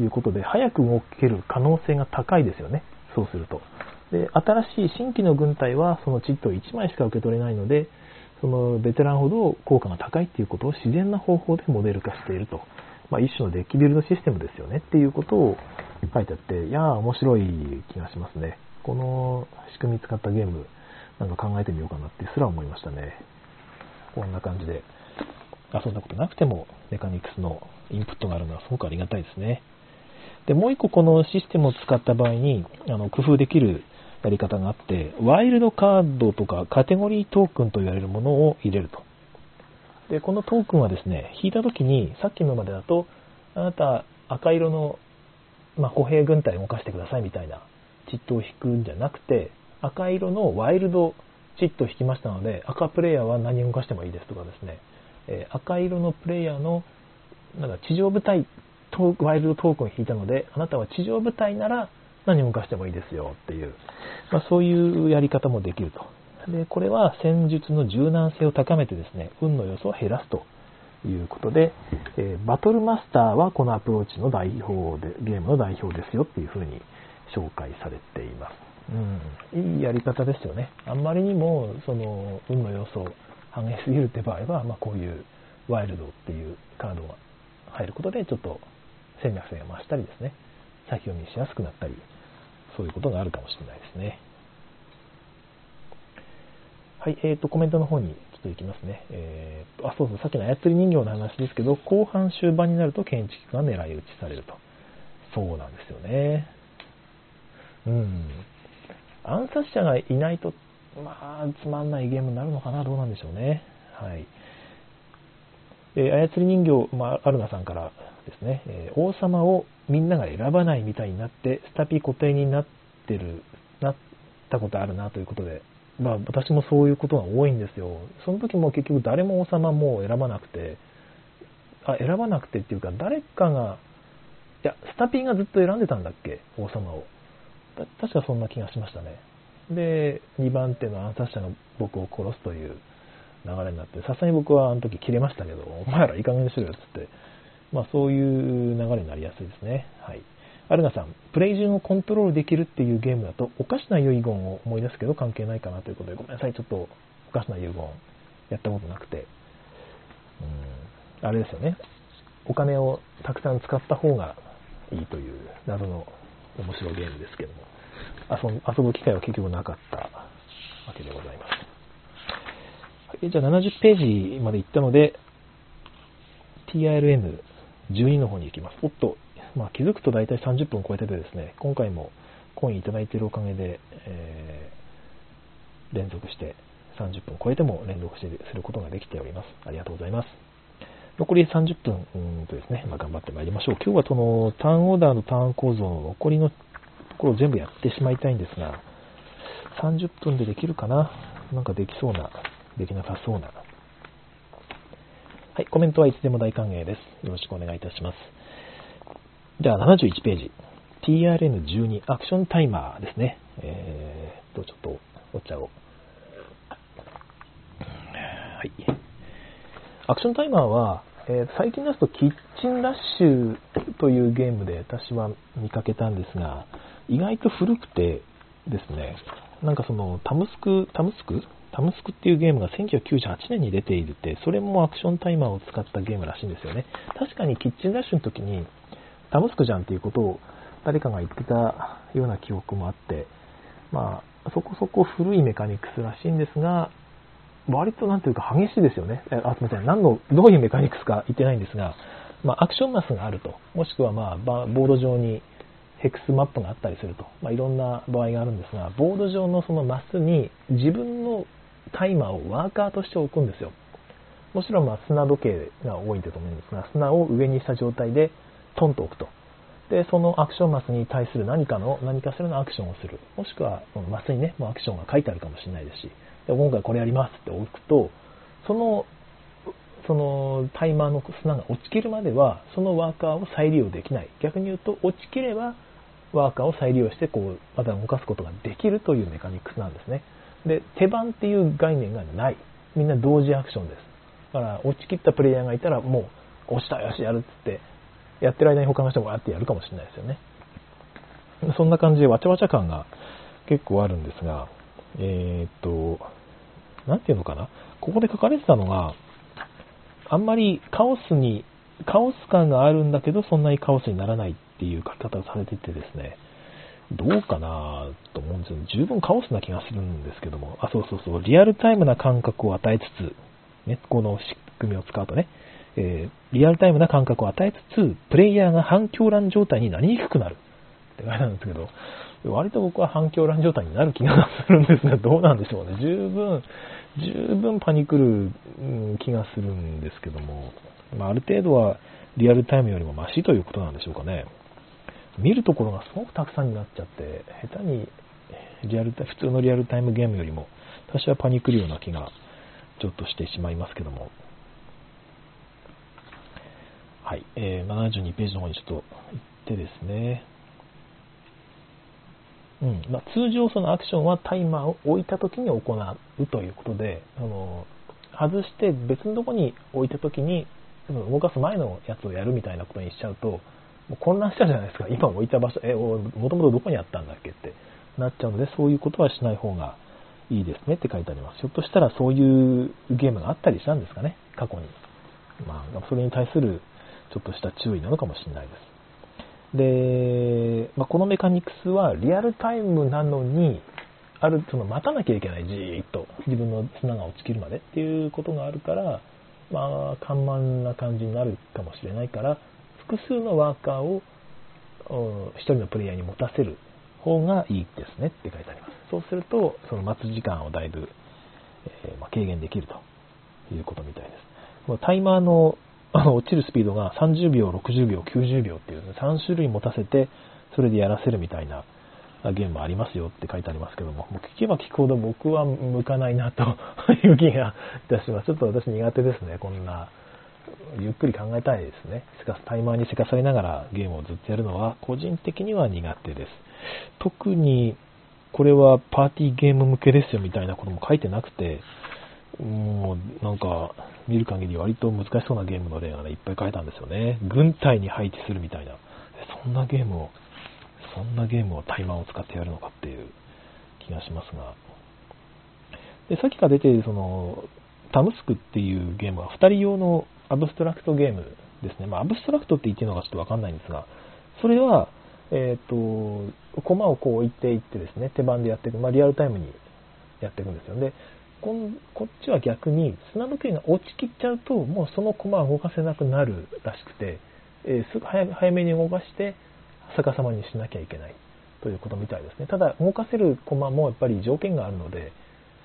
いうことで、早く動ける可能性が高いですよね。そうすると。で、新しい新規の軍隊はそのチットを1枚しか受け取れないので、そのベテランほど効果が高いっていうことを自然な方法でモデル化しているとまあ、一種のデッキビルドシステムですよねっていうことを書いてあって、いやー面白い気がしますね。この仕組み使ったゲーム、なんか考えてみようかなってすら思いましたね。こんな感じで、遊んだことなくてもメカニクスのインプットがあるのはすごくありがたいですね。で、もう一個このシステムを使った場合に、あの、工夫できるやり方があって、ワイルドカードとかカテゴリートークンと言われるものを入れると。で、このトークンはですね、引いた時に、さっきのまでだと、あなた赤色の、まあ、歩兵軍隊を動かしてくださいみたいなチットを引くんじゃなくて、赤色のワイルドチットを引きましたので、赤プレイヤーは何を動かしてもいいですとかですね、え、赤色のプレイヤーのなんか地上部隊トワイルドトークンを引いたので、あなたは地上部隊なら何を動かしてもいいですよっていう、まあ、そういうやり方もできると。で、これは戦術の柔軟性を高めてですね、運の要素を減らすということで、えー、バトルマスターはこのアプローチの代表で、ゲームの代表ですよっていうふうに紹介されています。うん、いいやり方ですよね。あんまりにも、その、運の要素を反映すぎるって場合は、まあ、こういうワイルドっていうカードが入ることで、ちょっと戦略性が増したりですね、先読みしやすくなったり、そういうことがあるかもしれないですね。はい、えっ、ー、と、コメントの方にちょっと行きますね。えー、あ、そうそう、さっきの操り人形の話ですけど、後半終盤になると建築が狙い撃ちされると。そうなんですよね。うん。暗殺者がいないと、まあ、つまんないゲームになるのかな、どうなんでしょうね。はい。えー、操り人形、まあ、アルナさんからですね、え、王様をみんなが選ばないみたいになって、スタピ固定になってる、なったことあるなということで、まあ私もそういうことが多いんですよ。その時も結局誰も王様も選ばなくて、あ、選ばなくてっていうか誰かが、いや、スタピーがずっと選んでたんだっけ？王様を。確かそんな気がしましたね。で、2番手の暗殺者が僕を殺すという流れになって、さすがに僕はあの時切れましたけど、お前らいい加減にしろよっつって、まあそういう流れになりやすいですね。はい。アルガさん、プレイ順をコントロールできるっていうゲームだと、おかしな遺言を思い出すけど関係ないかなということで、ごめんなさい、ちょっとおかしな遺言やったことなくて、うん、あれですよね。お金をたくさん使った方がいいという謎の面白いゲームですけども、遊ぶ機会は結局なかったわけでございます。じゃあ70ページまで行ったので、TRM 12の方に行きます。おっと、まあ、気づくと大体30分超えててですね、今回もコインいただいているおかげで、えー、連続して30分超えても連続してすることができております。ありがとうございます。残り30分うんとですね、まあ、頑張ってまいりましょう。今日はそのターンオーダーのターン構造の残りのところを全部やってしまいたいんですが、30分でできるかな？なんかできそうな、できなさそうな。はい、コメントはいつでも大歓迎です。よろしくお願いいたします。じゃあ71ページ。TRN12 アクションタイマーですね。えー、と、ちょっとお茶を。はい。アクションタイマーは、えー、最近ですとキッチンラッシュというゲームで私は見かけたんですが、意外と古くてですね、なんかそのタムスク、タムスクタムスクっていうゲームが1998年に出ているって、それもアクションタイマーを使ったゲームらしいんですよね。確かにキッチンラッシュの時に、タムスクじゃんっていうことを誰かが言ってたような記憶もあって、まあ、そこそこ古いメカニクスらしいんですが、割となんていうか激しいですよね。あ、すみません。何の、どういうメカニクスか言ってないんですが、まあ、アクションマスがあると。もしくは、まあ、ボード上にヘクスマップがあったりすると。まあ、いろんな場合があるんですが、ボード上のそのマスに自分のタイマーをワーカーとして置くんですよ。もちろん、ま、砂時計が多いんだと思うんですが、砂を上にした状態で、トンと置くと。で、そのアクションマスに対する何かの、何かしらのアクションをする。もしくは、マスにね、もうアクションが書いてあるかもしれないですし、で今回これやりますって置くと、その、そのタイマーの砂が落ちきるまでは、そのワーカーを再利用できない。逆に言うと、落ちきれば、ワーカーを再利用して、こう、また動かすことができるというメカニクスなんですね。で、手番っていう概念がない。みんな同時アクションです。だから、落ちきったプレイヤーがいたら、もう、落ちたよし、やるっつって、やってる間に他の人がわーってやるかもしれないですよね。そんな感じでわちゃわちゃ感が結構あるんですが、えー、っと、なんていうのかな。ここで書かれてたのが、あんまりカオスにカオス感があるんだけど、そんなにカオスにならないっていう書き方をされててですね、どうかなと思うんですよ。十分カオスな気がするんですけども、あ、そうそうそう、リアルタイムな感覚を与えつつ、ね、この仕組みを使うとね、えー、リアルタイムな感覚を与えつつ、プレイヤーが反響乱状態になりにくくなるって書いてあるんですけど、割と僕は反響乱状態になる気がするんですが、どうなんでしょうね。十分、十分パニクる気がするんですけども、まあ、ある程度はリアルタイムよりもマシということなんでしょうかね。見るところがすごくたくさんになっちゃって、下手にリアル普通のリアルタイムゲームよりも、私はパニクるような気がちょっとしてしまいますけども。はい、えー、72ページの方にちょっと行ってですね。うんまあ、通常そのアクションはタイマーを置いた時に行うということで、あの外して別のとこに置いた時に動かす前のやつをやるみたいなことにしちゃうと、もう混乱しちゃうじゃないですか。今置いた場所、え、もともとどこにあったんだっけってなっちゃうので、そういうことはしない方がいいですねって書いてあります。ひょっとしたらそういうゲームがあったりしたんですかね、過去に。まあ、それに対するちょっとした注意なのかもしれないです。で、まあ、このメカニクスはリアルタイムなのに、ある、その待たなきゃいけない、じーっと自分の砂が落ちきるまでっていうことがあるから、まあ、緩慢な感じになるかもしれないから、複数のワーカーを1人のプレイヤーに持たせる方がいいですねって書いてあります。そうすると、その待つ時間をだいぶ、えー、まあ、軽減できるということみたいです。タイマーのあの落ちるスピードが30秒、60秒、90秒っていう、ね、3種類持たせて、それでやらせるみたいなゲームもありますよって書いてありますけども、もう聞けば聞くほど僕は向かないなという気がいたします。ちょっと私苦手ですね、こんな。ゆっくり考えたいですね。しかしタイマーにせかされながらゲームをずっとやるのは個人的には苦手です。特にこれはパーティーゲーム向けですよみたいなことも書いてなくて、もうなんか見る限り割と難しそうなゲームの例がね、いっぱい書いたんですよね。軍隊に配置するみたいな。そんなゲームを、そんなゲームをタイマーを使ってやるのかっていう気がしますが。で、さっきから出ているその、タムスクっていうゲームは2人用のアブストラクトゲームですね。まあ、アブストラクトって言っていいのかちょっとわかんないんですが、それは、えっ、ー、と、コマをこう置いていってですね、手番でやっていく、まあ、リアルタイムにやっていくんですよ。で、こんこっちは逆に砂時計が落ちきっちゃうともうその駒は動かせなくなるらしくて、えー、すぐ早めに動かして逆さまにしなきゃいけないということみたいですねただ動かせる駒もやっぱり条件があるので、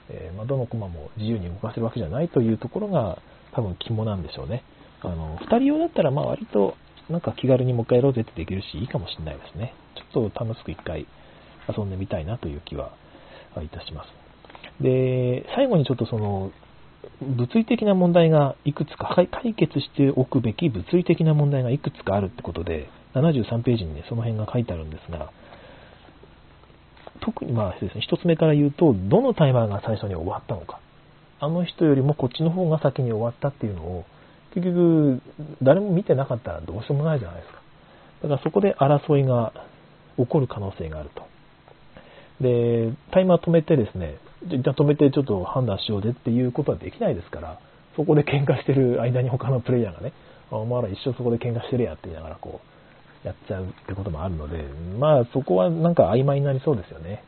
えー、まあ、どの駒も自由に動かせるわけじゃないというところが多分肝なんでしょうね。あの2人用だったらまあ割となんか気軽にもう一回やろうぜってできるしいいかもしれないですね。ちょっと楽しく1回遊んでみたいなという気はいたします。で、最後にちょっとその、物理的な問題がいくつか、解決しておくべき物理的な問題がいくつかあるってことで、73ページにね、その辺が書いてあるんですが、特にまあですね、一つ目から言うと、どのタイマーが最初に終わったのか。あの人よりもこっちの方が先に終わったっていうのを、結局、誰も見てなかったらどうしようもないじゃないですか。だからそこで争いが起こる可能性があると。で、タイマー止めてですね、じゃあ止めてちょっと判断しようぜっていうことはできないですから、そこで喧嘩してる間に他のプレイヤーがね、お前ら一生そこで喧嘩してるやって言いながらこう、やっちゃうってこともあるので、まあそこはなんか曖昧になりそうですよね。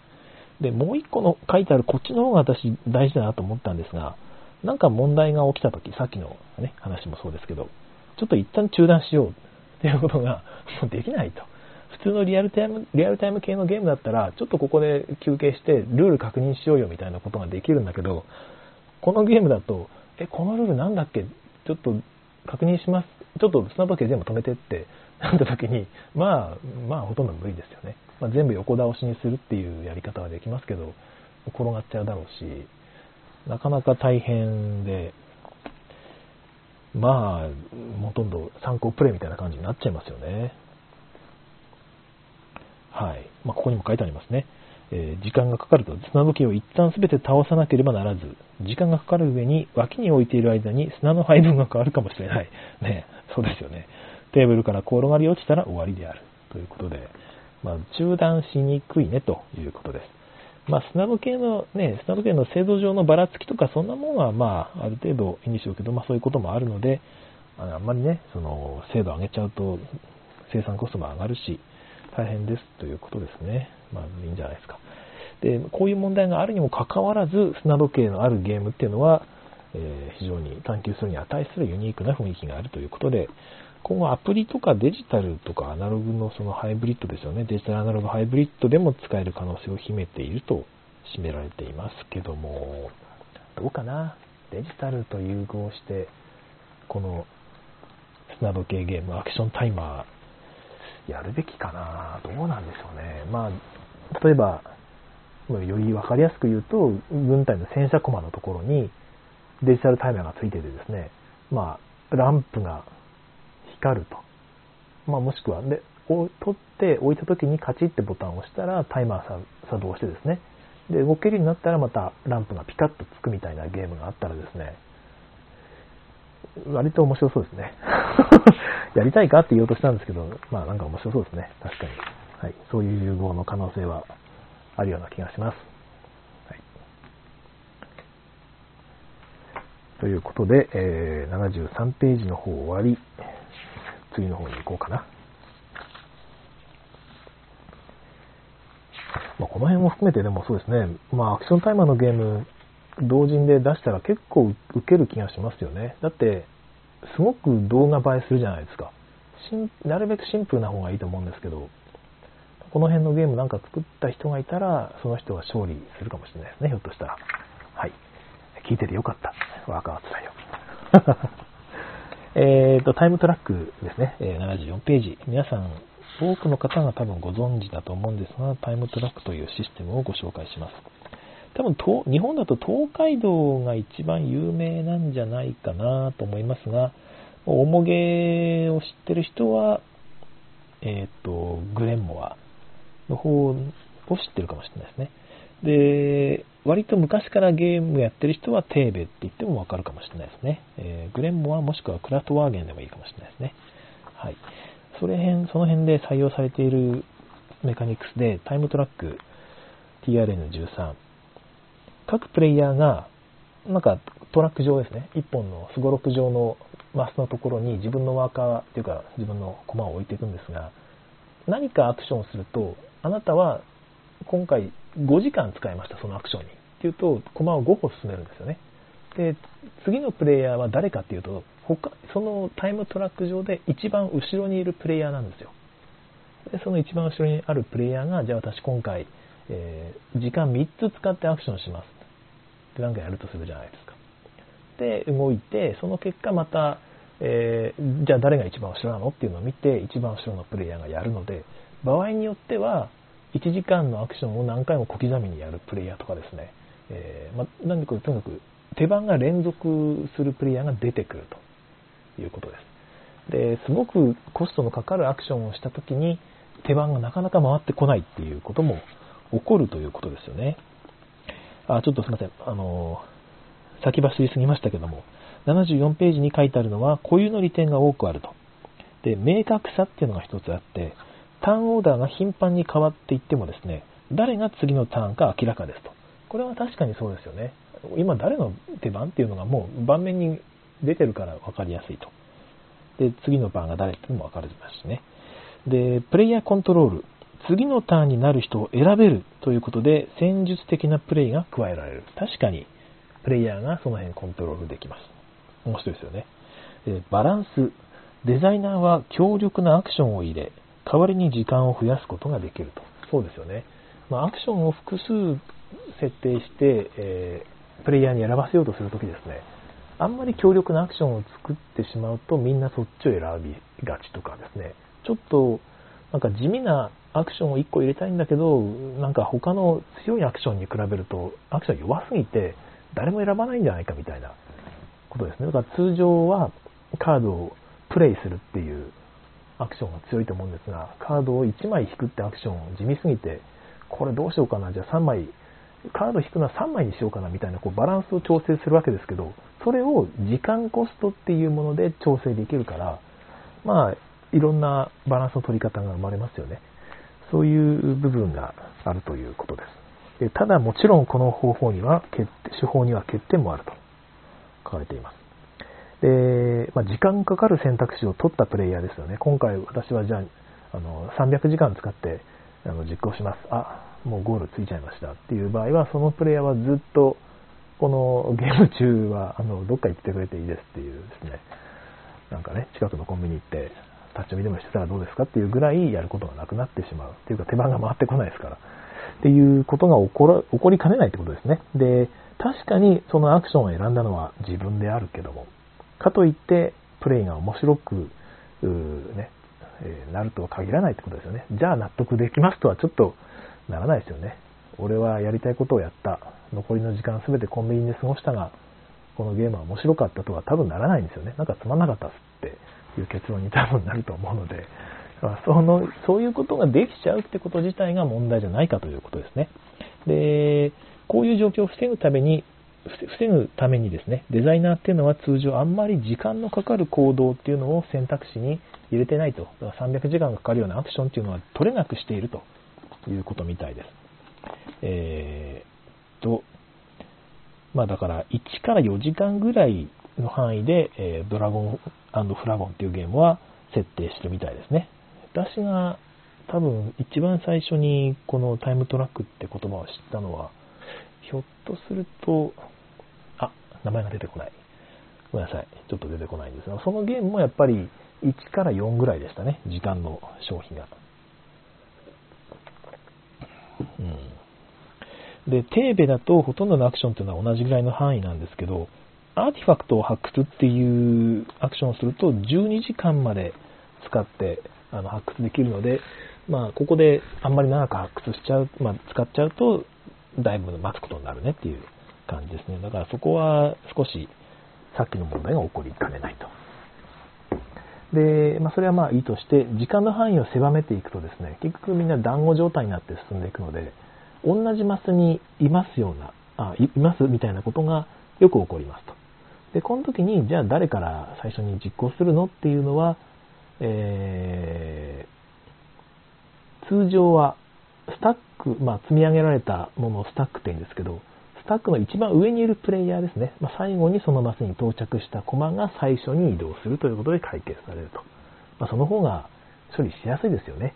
で、もう一個の書いてあるこっちの方が私大事だなと思ったんですが、なんか問題が起きた時、さっきのね、話もそうですけど、ちょっと一旦中断しよう っていうことがもうできないと。普通のリアルタイム、リアルタイム系のゲームだったら、ちょっとここで休憩して、ルール確認しようよみたいなことができるんだけど、このゲームだと、え、このルールなんだっけ？ちょっと確認します。ちょっと砂時計全部止めてってなった時に、まあ、まあほとんど無理ですよね。まあ、全部横倒しにするっていうやり方はできますけど、転がっちゃうだろうし、なかなか大変で、まあ、ほとんど参考プレイみたいな感じになっちゃいますよね。はいまあ、ここにも書いてありますね。えー、時間がかかると砂時計を一旦全て倒さなければならず、時間がかかる上に脇に置いている間に砂の配分が変わるかもしれない。ね、そうですよね。テーブルから転がり落ちたら終わりである。ということで、まあ、中断しにくいねということです。まあ、砂時計のね、砂時計の制度上のばらつきとかそんなもんは、まあ、ある程度いいんでしょうけど、まあ、そういうこともあるので、あんまりね、その精度上げちゃうと生産コストも上がるし、大変ですということですね。まあいいんじゃないですか。で、こういう問題があるにもかかわらず、砂時計のあるゲームっていうのは、えー、非常に探求するに値するユニークな雰囲気があるということで、今後アプリとかデジタルとかアナログのそのハイブリッドですよね。デジタルアナログハイブリッドでも使える可能性を秘めていると占められていますけども、どうかな？デジタルと融合して、この砂時計ゲーム、アクションタイマー、やるべきかな？どうなんでしょうね。まあ、例えば、より分かりやすく言うと、軍隊の戦車コマのところにデジタルタイマーがついててですね、まあ、ランプが光ると。まあ、もしくは、で、取って置いた時にカチッてボタンを押したらタイマー作動してですね、で、動けるようになったらまたランプがピカッとつくみたいなゲームがあったらですね、割と面白そうですね。やりたいかって言おうとしたんですけど、まあなんか面白そうですね。確かに。はい。そういう融合の可能性はあるような気がします。はい、ということで、えー、73ページの方終わり、次の方に行こうかな。まあ、この辺も含めてでもそうですね、まあ、アクションタイマーのゲーム、同人で出したら結構受ける気がしますよね。だって、すごく動画映えするじゃないですか。なるべくシンプルな方がいいと思うんですけど、この辺のゲームなんか作った人がいたら、その人が勝利するかもしれないですね、ひょっとしたら。はい。聞いててよかった。若松さんよ。えっと、タイムトラックですね、74ページ。皆さん、多くの方が多分ご存知だと思うんですが、タイムトラックというシステムをご紹介します。多分日本だと東海道が一番有名なんじゃないかなと思いますが、おもげを知ってる人は、えっ、ー、と、グレンモアの方を知ってるかもしれないですね。で、割と昔からゲームやってる人はテーベって言ってもわかるかもしれないですね。えー、グレンモアもしくはクラフトワーゲンでもいいかもしれないですね。はい。それ辺、その辺で採用されているメカニクスで、タイムトラック TRN13。各プレイヤーが、なんかトラック上ですね、1本のスゴロク上のマスのところに自分のワーカーっていうか自分のコマを置いていくんですが、何かアクションをすると、あなたは今回5時間使いました、そのアクションに。っていうと、コマを5歩進めるんですよね。で、次のプレイヤーは誰かっていうと、他、そのタイムトラック上で一番後ろにいるプレイヤーなんですよ。で、その一番後ろにあるプレイヤーが、じゃあ私今回、えー、時間3つ使ってアクションします。ってなんかやるとするじゃないですか。で、動いて、その結果また、えー、じゃあ誰が一番後ろなの？っていうのを見て、一番後ろのプレイヤーがやるので、場合によっては、1時間のアクションを何回も小刻みにやるプレイヤーとかですね、えー、まあ、なんでとにかく手番が連続するプレイヤーが出てくると。いうことです。で、すごくコストのかかるアクションをした時に手番がなかなか回ってこないっていうことも起こるということですよね。あ、ちょっとすいません。あの、先走りすぎましたけども、74ページに書いてあるのは固有の利点が多くあると。で、明確さっていうのが一つあって、ターンオーダーが頻繁に変わっていってもですね、誰が次のターンか明らかですと。これは確かにそうですよね。今誰の手番っていうのがもう盤面に出てるから分かりやすいと。で、次の番が誰っていうのも分かりますしね。で、プレイヤーコントロール。次のターンになる人を選べるということで、戦術的なプレイが加えられる。確かに、プレイヤーがその辺コントロールできます。面白いですよね。バランス。デザイナーは強力なアクションを入れ、代わりに時間を増やすことができると。そうですよね。まあ、アクションを複数設定して、えー、プレイヤーに選ばせようとするときですね、あんまり強力なアクションを作ってしまうとみんなそっちを選びがちとかですね、ちょっとなんか地味なアクションを1個入れたいんだけど、なんか他の強いアクションに比べるとアクション弱すぎて誰も選ばないんじゃないかみたいなことですね。だから通常はカードをプレイするっていうアクションが強いと思うんですが、カードを1枚引くってアクション地味すぎて、これどうしようかな、じゃあ3枚カード引くのは3枚にしようかなみたいなこうバランスを調整するわけですけど、それを時間コストっていうもので調整できるから、まあ、いろんなバランスの取り方が生まれますよね。そういう部分があるということです。でただもちろんこの方法には、手法には欠点もあると書かれています。で、まあ、時間かかる選択肢を取ったプレイヤーですよね。今回私はじゃあ、あの、300時間使ってあの実行します。あ、もうゴールついちゃいましたっていう場合は、そのプレイヤーはずっと、このゲーム中は、あの、どっか行ってくれていいですっていうですね、なんかね、近くのコンビニ行って、立ち読みでもしてたらどうですかっていうぐらいやることがなくなってしまう。っていうか手番が回ってこないですから。っていうことが起こら起こりかねないってことですね。で、確かにそのアクションを選んだのは自分であるけども、かといってプレイが面白く、ね、え、なるとは限らないってことですよね。じゃあ納得できますとはちょっとならないですよね。俺はやりたいことをやった。残りの時間全てコンビニで過ごしたが、このゲームは面白かったとは多分ならないんですよね。なんかつまんなかったっすっていう結論に多分なると思うので、そのそういうことができちゃうってこと自体が問題じゃないかということですね。で、こういう状況を防ぐために、防ぐためにですね、デザイナーっていうのは通常あんまり時間のかかる行動っていうのを選択肢に入れてないと。だから300時間かかるようなアクションっていうのは取れなくしているということみたいです。えー、と、まあだから1から4時間ぐらいの範囲で、えー、ドラゴンフラゴンっていうゲームは設定してるみたいですね。私が多分一番最初にこのタイムトラックって言葉を知ったのは、ひょっとすると、名前が出てこない。ごめんなさい。ちょっと出てこないんですが、そのゲームもやっぱり1から4ぐらいでしたね。時間の消費が。うん。で、テーベだとほとんどのアクションっていうのは同じぐらいの範囲なんですけど、アーティファクトを発掘っていうアクションをすると12時間まで使ってあの発掘できるので、まあ、ここであんまり長く発掘しちゃう、まあ、使っちゃうとだいぶ待つことになるねっていう感じですね。だからそこは少しさっきの問題が起こりかねないと。で、まあ、それはまあいいとして、時間の範囲を狭めていくとですね、結局みんな団子状態になって進んでいくので、同じマスにいますような、あいますみたいなことがよく起こりますと。で、この時に、じゃあ誰から最初に実行するのっていうのは、えー、通常はスタック、まあ、積み上げられたものをスタックって言うんですけど、スタックの一番上にいるプレイヤーですね。まあ、最後にそのマスに到着したコマが最初に移動するということで解決されると。まあ、その方が処理しやすいですよね。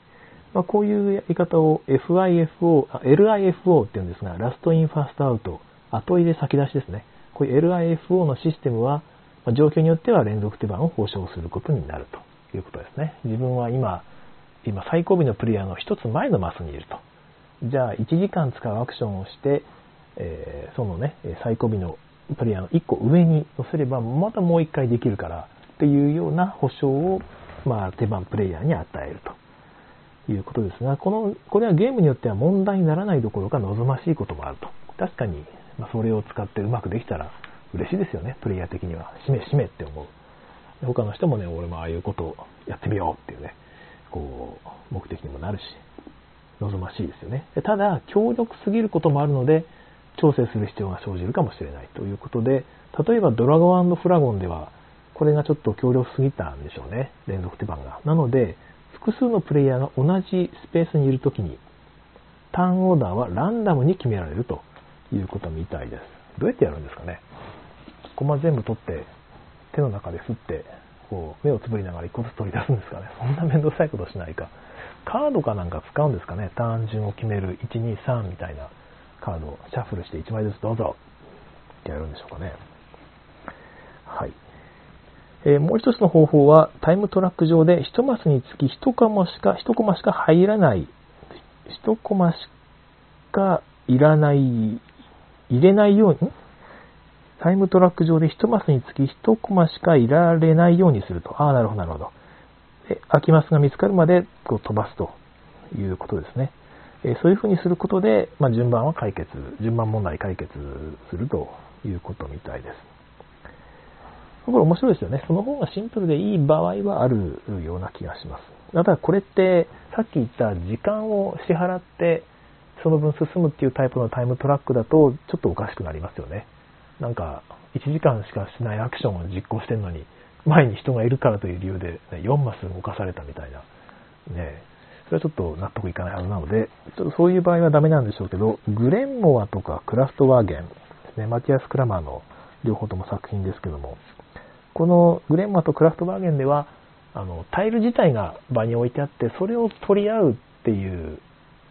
まあ、こういうやり方を FIFO、LIFO って言うんですが、 last in first out、後入れ先出しですね。こういう LIFO のシステムは、ま状況によっては連続手番を保証することになるということですね。自分は今、今最後尾のプレイヤーの一つ前のマスにいると。じゃあ1時間使うアクションをして、えー、そのね、最後尾のプレイヤーの1個上に乗せればまたもう1回できるからっていうような保証を、まあ、手番プレイヤーに与えるということですが、この、これはゲームによっては問題にならないどころか望ましいこともあると。確かにまあ、それを使ってうまくできたら嬉しいですよね、プレイヤー的には。しめしめって思う。他の人もね、俺もああいうことをやってみようっていうね、こう、目的にもなるし、望ましいですよね。ただ、強力すぎることもあるので、調整する必要が生じるかもしれないということで、例えばドラゴンフラゴンでは、これがちょっと強力すぎたんでしょうね、連続手番が。なので、複数のプレイヤーが同じスペースにいるときに、ターンオーダーはランダムに決められるということみたいです。どうやってやるんですかね？コマ全部取って、手の中ですって、こう、目をつぶりながら一個ずつ取り出すんですかね？そんなめんどくさいことしないか。カードかなんか使うんですかね？単純を決める1、2、3みたいなカードをシャッフルして1枚ずつどうぞってやるんでしょうかね。はい。えー、もう一つの方法は、タイムトラック上で1マスにつき1コマしか、1コマしか入らない、1コマしかいらない入れないように、タイムトラック上で1マスにつき1コマしかいられないようにすると。ああ、なるほど、なるほど。で、空きマスが見つかるまでこう飛ばすということですね。えそういうふうにすることで、まあ、順番は解決、順番問題解決するということみたいです。これ面白いですよね。その方がシンプルでいい場合はあるような気がします。ただこれってさっき言った時間を支払ってその分進むっていうタイプのタイムトラックだと、ちょっとおかしくなりますよね。なんか、1時間しかしないアクションを実行してるのに、前に人がいるからという理由で、4マス動かされたみたいな。ねそれはちょっと納得いかないはずなので、ちょっとそういう場合はダメなんでしょうけど、グレンモアとかクラフトワーゲンですね、マティアス・クラマーの両方とも作品ですけども、このグレンマとクラフトバーゲンでは、あの、タイル自体が場に置いてあって、それを取り合うっていう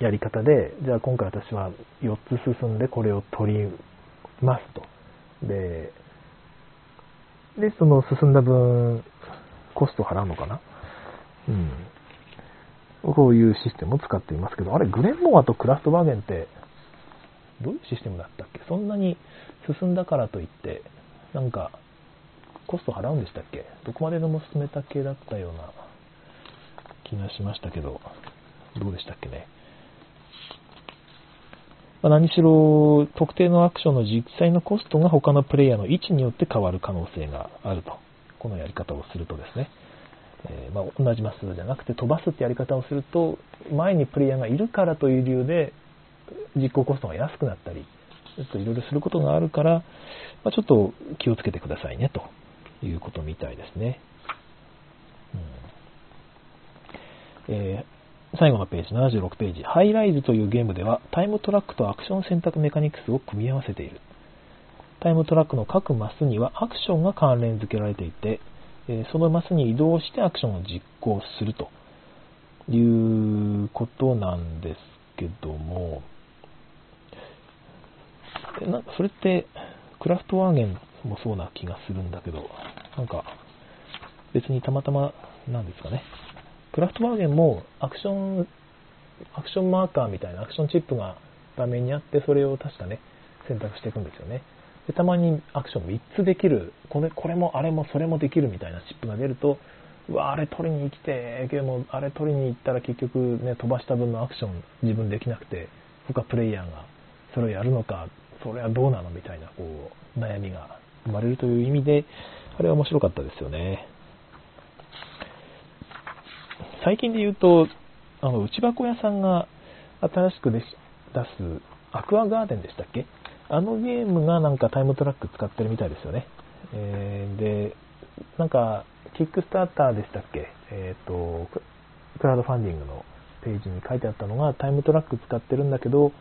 やり方で、じゃあ今回私は4つ進んでこれを取りますと。で、で、その進んだ分、コスト払うのかな？うん。こういうシステムを使っていますけど、あれ、グレンモアとクラフトバーゲンって、どういうシステムだったっけ？そんなに進んだからといって、なんか、コスト払うんでしたっけ？どこまででも進めた系だったような気がしましたけど、どうでしたっけね？まあ、何しろ、特定のアクションの実際のコストが他のプレイヤーの位置によって変わる可能性があると。このやり方をするとですね。えー、まあ、同じマスじゃなくて飛ばすってやり方をすると、前にプレイヤーがいるからという理由で、実行コストが安くなったり、ちょっといろいろすることがあるから、まあ、ちょっと気をつけてくださいね、ということみたいですね。うんえー最後のページ、76ページ。ハイライズというゲームでは、タイムトラックとアクション選択メカニクスを組み合わせている。タイムトラックの各マスにはアクションが関連付けられていて、そのマスに移動してアクションを実行するということなんですけども、なそれって、クラフトワーゲンもそうな気がするんだけど、なんか、別にたまたまなんですかね。クラフトワーゲンもアクション、アクションマーカーみたいなアクションチップが画面にあって、それを確かね、選択していくんですよね。でたまにアクション3つできる。これ、これもあれもそれもできるみたいなチップが出ると、うわ、あれ取りに来て、でもあれ取りに行ったら結局ね、飛ばした分のアクション自分できなくて、他プレイヤーがそれをやるのか、それはどうなのみたいな、こう、悩みが生まれるという意味で、あれは面白かったですよね。最近で言うと、あの、内箱屋さんが新しく出すアクアガーデンでしたっけ？あのゲームがなんかタイムトラック使ってるみたいですよね。えー、で、なんか、キックスターターでしたっけ？えっ、ー、と、クラウドファンディングのページに書いてあったのが、タイムトラック使ってるんだけど、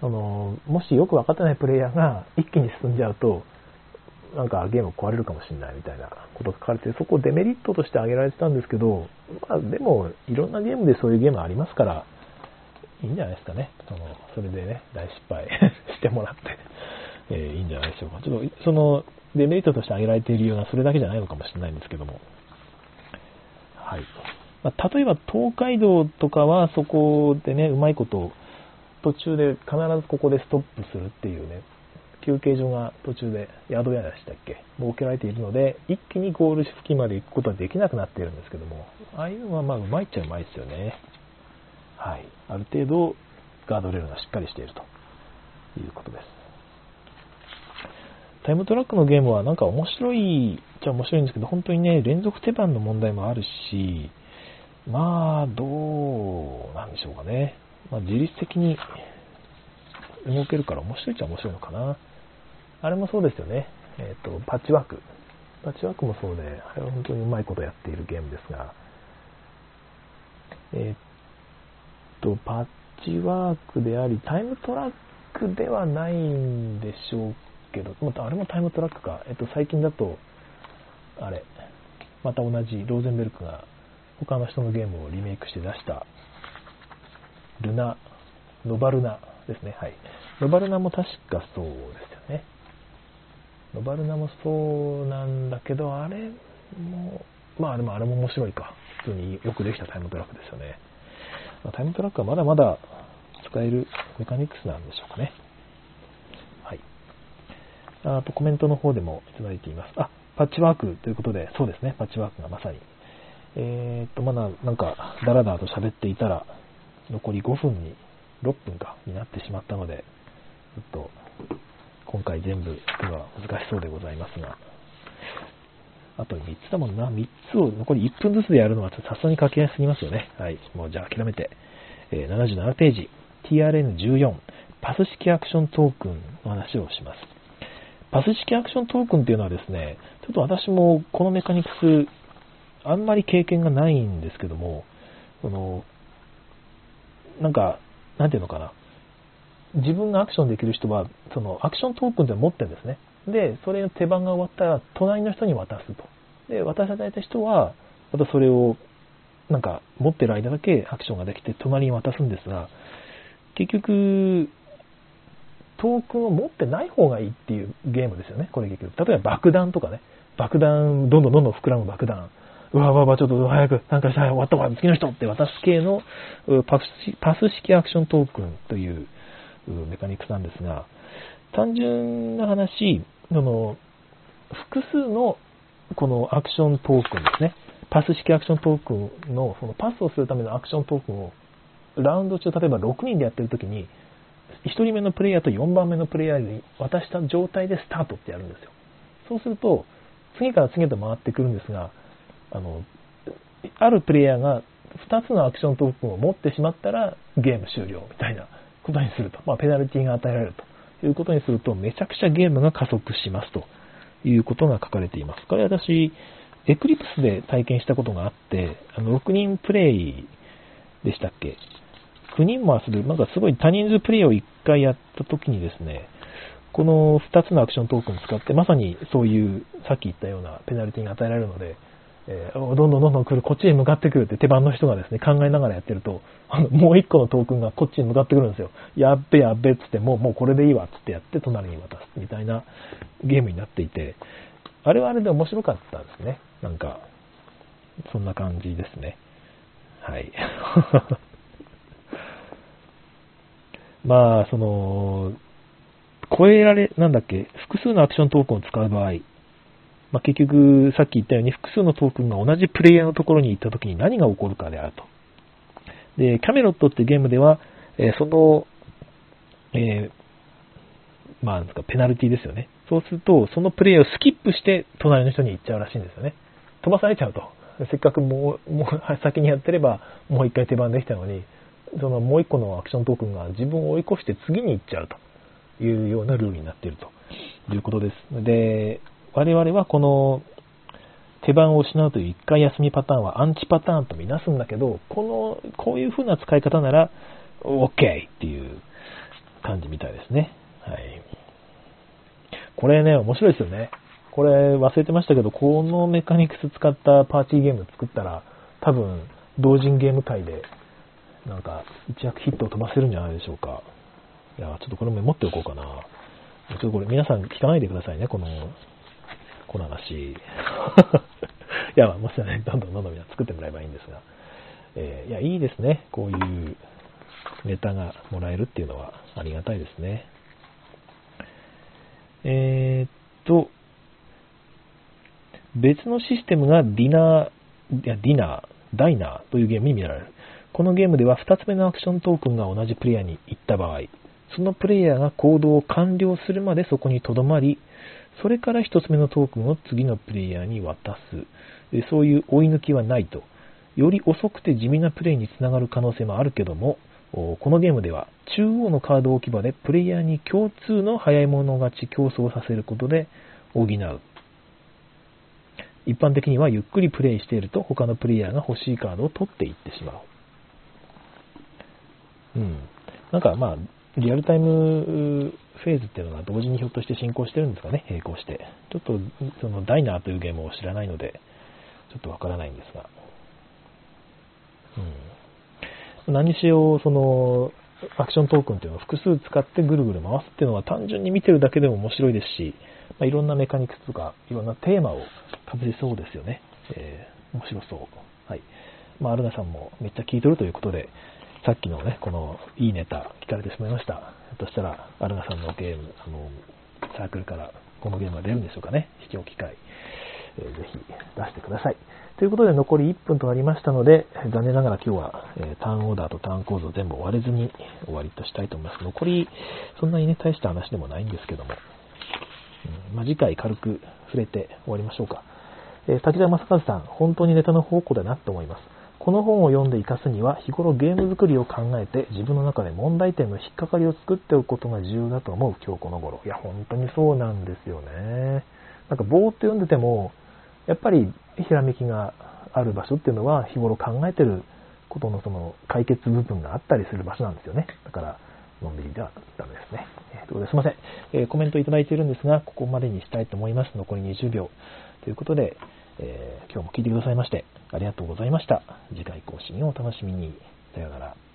その、もしよく分かってないプレイヤーが一気に進んじゃうと、なんかゲーム壊れるかもしれないみたいなことが書かれて、そこをデメリットとして挙げられてたんですけど、まあでも、いろんなゲームでそういうゲームありますから、いいんじゃないですかね。その、それでね、大失敗 してもらってえー、いいんじゃないでしょうか。ちょっと、その、デメリットとして挙げられている理由はそれだけじゃないのかもしれないんですけども。はい。まあ、例えば、東海道とかはそこでね、うまいこと、途中で必ずここでストップするっていうね、休憩所が途中で宿屋でしたっけ？設けられているので、一気にゴール付近まで行くことはできなくなっているんですけども、ああいうのはまあうまいっちゃうまいですよね。はい。ある程度、ガードレールがしっかりしているということです。タイムトラックのゲームはなんか面白いっちゃ面白いんですけど、本当にね、連続手番の問題もあるし、まあ、どうなんでしょうかね。まあ、自律的に動けるから面白いっちゃ面白いのかな。あれもそうですよね。えっ、ー、と、パッチワーク。パッチワークもそうで、あれは本当にうまいことやっているゲームですが、えっ、ー、と、パッチワークであり、タイムトラックではないんでしょうけど、またあれもタイムトラックか。えっ、と、最近だと、あれ、また同じローゼンベルクが他の人のゲームをリメイクして出した、ルナ、ノバルナですね。はい。ノバルナも確かそうですよね。ノバルナもそうなんだけど、あれも、まあでもあれも面白いか。普通によくできたタイムトラックですよね。まあ、タイムトラックはまだまだ使えるメカニクスなんでしょうかね。はい。あとコメントの方でもいただいています。あ、パッチワークということで、そうですね、パッチワークがまさに。えー、っと、まだなんか、ダラダラと喋っていたら、残り5分に、6分か、になってしまったので、ちょっと、今回全部では難しそうでございますが、あと3つだもんな。3つを残り1分ずつでやるのはさすがに書きやすすぎますよね。はい。もうじゃあ諦めて。えー、77ページ。TRN14。パス式アクショントークンの話をします。パス式アクショントークンっていうのはですね、ちょっと私もこのメカニクス、あんまり経験がないんですけども、その、なんか、なんていうのかな。自分がアクションできる人は、そのアクショントークンで持ってるんですね。で、それの手番が終わったら、隣の人に渡すと。で、渡された人は、またそれを、なんか、持ってる間だけアクションができて、隣に渡すんですが、結局、トークンを持ってない方がいいっていうゲームですよね、これ結局。例えば爆弾とかね、爆弾、どんどんどんどん膨らむ爆弾。うわうわうわ、ちょっと早く、なんかしたい、終わったわ、次の人って渡す系のパスパス式アクショントークンというメカニクスなんですが、単純な話、その複数のこのアクショントークンですね、パス式アクショントークンのそのパスをするためのアクショントークンをラウンド中、例えば6人でやってる時に、1人目のプレイヤーと4番目のプレイヤーに渡した状態でスタートってやるんですよ。そうすると、次から次へと回ってくるんですが、あの、あるプレイヤーが2つのアクショントークンを持ってしまったらゲーム終了みたいなことにすると。まあ、ペナルティが与えられるということにすると、めちゃくちゃゲームが加速しますということが書かれています。これ私、エクリプスで体験したことがあって、あの6人プレイでしたっけ？9人も遊ぶ、なんかすごい多人数プレイを1回やった時にですね、この2つのアクショントークンを使って、まさにそういうさっき言ったようなペナルティが与えられるので、えー、どんどんどんどん来る、こっちへ向かってくるって手番の人がですね、考えながらやってると、あのもう1個のトークンがこっちに向かってくるんですよ。やっべやっべっつって、もうもうこれでいいわっつってやって隣に渡すみたいなゲームになっていて、あれはあれで面白かったんですね。なんか、そんな感じですね。はい。まあ、その、超えられ、なんだっけ、複数のアクショントークンを使う場合、まあ、結局、さっき言ったように複数のトークンが同じプレイヤーのところに行った時に何が起こるかであると。で、キャメロットってゲームでは、えー、その、えー、まあ、なんですか、ペナルティですよね。そうすると、そのプレイヤーをスキップして隣の人に行っちゃうらしいんですよね。飛ばされちゃうと。せっかくもう、もう先にやってれば、もう一回手番できたのに、そのもう一個のアクショントークンが自分を追い越して次に行っちゃうというようなルールになっているということです。で、我々はこの手番を失うという一回休みパターンはアンチパターンとみなすんだけど、この、こういう風な使い方なら OK っていう感じみたいですね。はい。これね、面白いですよね。これ忘れてましたけど、このメカニクス使ったパーティーゲーム作ったら、多分、同人ゲーム界でなんか、一躍ヒットを飛ばせるんじゃないでしょうか。いや、ちょっとこれも持っておこうかな。ちょっとこれ皆さん聞かないでくださいね、この、この話。いや、もしね、どんどんどんどん作ってもらえばいいんですが。えー、いや、いいですね。こういうネタがもらえるっていうのはありがたいですね。えー、っと、別のシステムがディナー、いや、ディナー、ダイナーというゲームに見られる。このゲームでは2つ目のアクショントークンが同じプレイヤーに行った場合、そのプレイヤーが行動を完了するまでそこに留まり、それから1つ目のトークンを次のプレイヤーに渡す。そういう追い抜きはないと。より遅くて地味なプレイにつながる可能性もあるけども、このゲームでは中央のカード置き場でプレイヤーに共通の早い者勝ち競争させることで補う。一般的にはゆっくりプレイしていると他のプレイヤーが欲しいカードを取っていってしまう。うん。なんかまあ、リアルタイムフェーズっていうのが同時にひょっとして進行してるんですかね、並行して。ちょっと、そのダイナーというゲームを知らないので、ちょっとわからないんですが。うん。何しろ、その、アクショントークンっていうのを複数使ってぐるぐる回すっていうのは単純に見てるだけでも面白いですし、まあ、いろんなメカニクスとか、いろんなテーマをかぶせそうですよね。えー、面白そう。はい。まあ、アルナさんもめっちゃ聞いとるということで、さっきのね、このいいネタ聞かれてしまいました。ひょっとしたら、アルナさんのゲーム、あの、サークルからこのゲームが出るんでしょうかね。視聴機会、えー、ぜひ出してください。ということで残り1分となりましたので、残念ながら今日は、えターンオーダーとターン構造全部終われずに終わりとしたいと思います。残り、そんなにね、大した話でもないんですけども、うんまあ、次回軽く触れて終わりましょうか。えー、滝沢正和さん、本当にネタの宝庫だなと思います。この本を読んで活かすには日頃ゲーム作りを考えて自分の中で問題点の引っかかりを作っておくことが重要だと思う今日この頃。いや、本当にそうなんですよね。なんかぼーっと読んでても、やっぱりひらめきがある場所っていうのは日頃考えてることのその解決部分があったりする場所なんですよね。だから、のんびりではダメですね。えー、ということですいません、えー、コメントいただいているんですが、ここまでにしたいと思います。残り20秒。ということで、えー、今日も聞いてくださいまして。ありがとうございました。次回更新をお楽しみに。さようなら。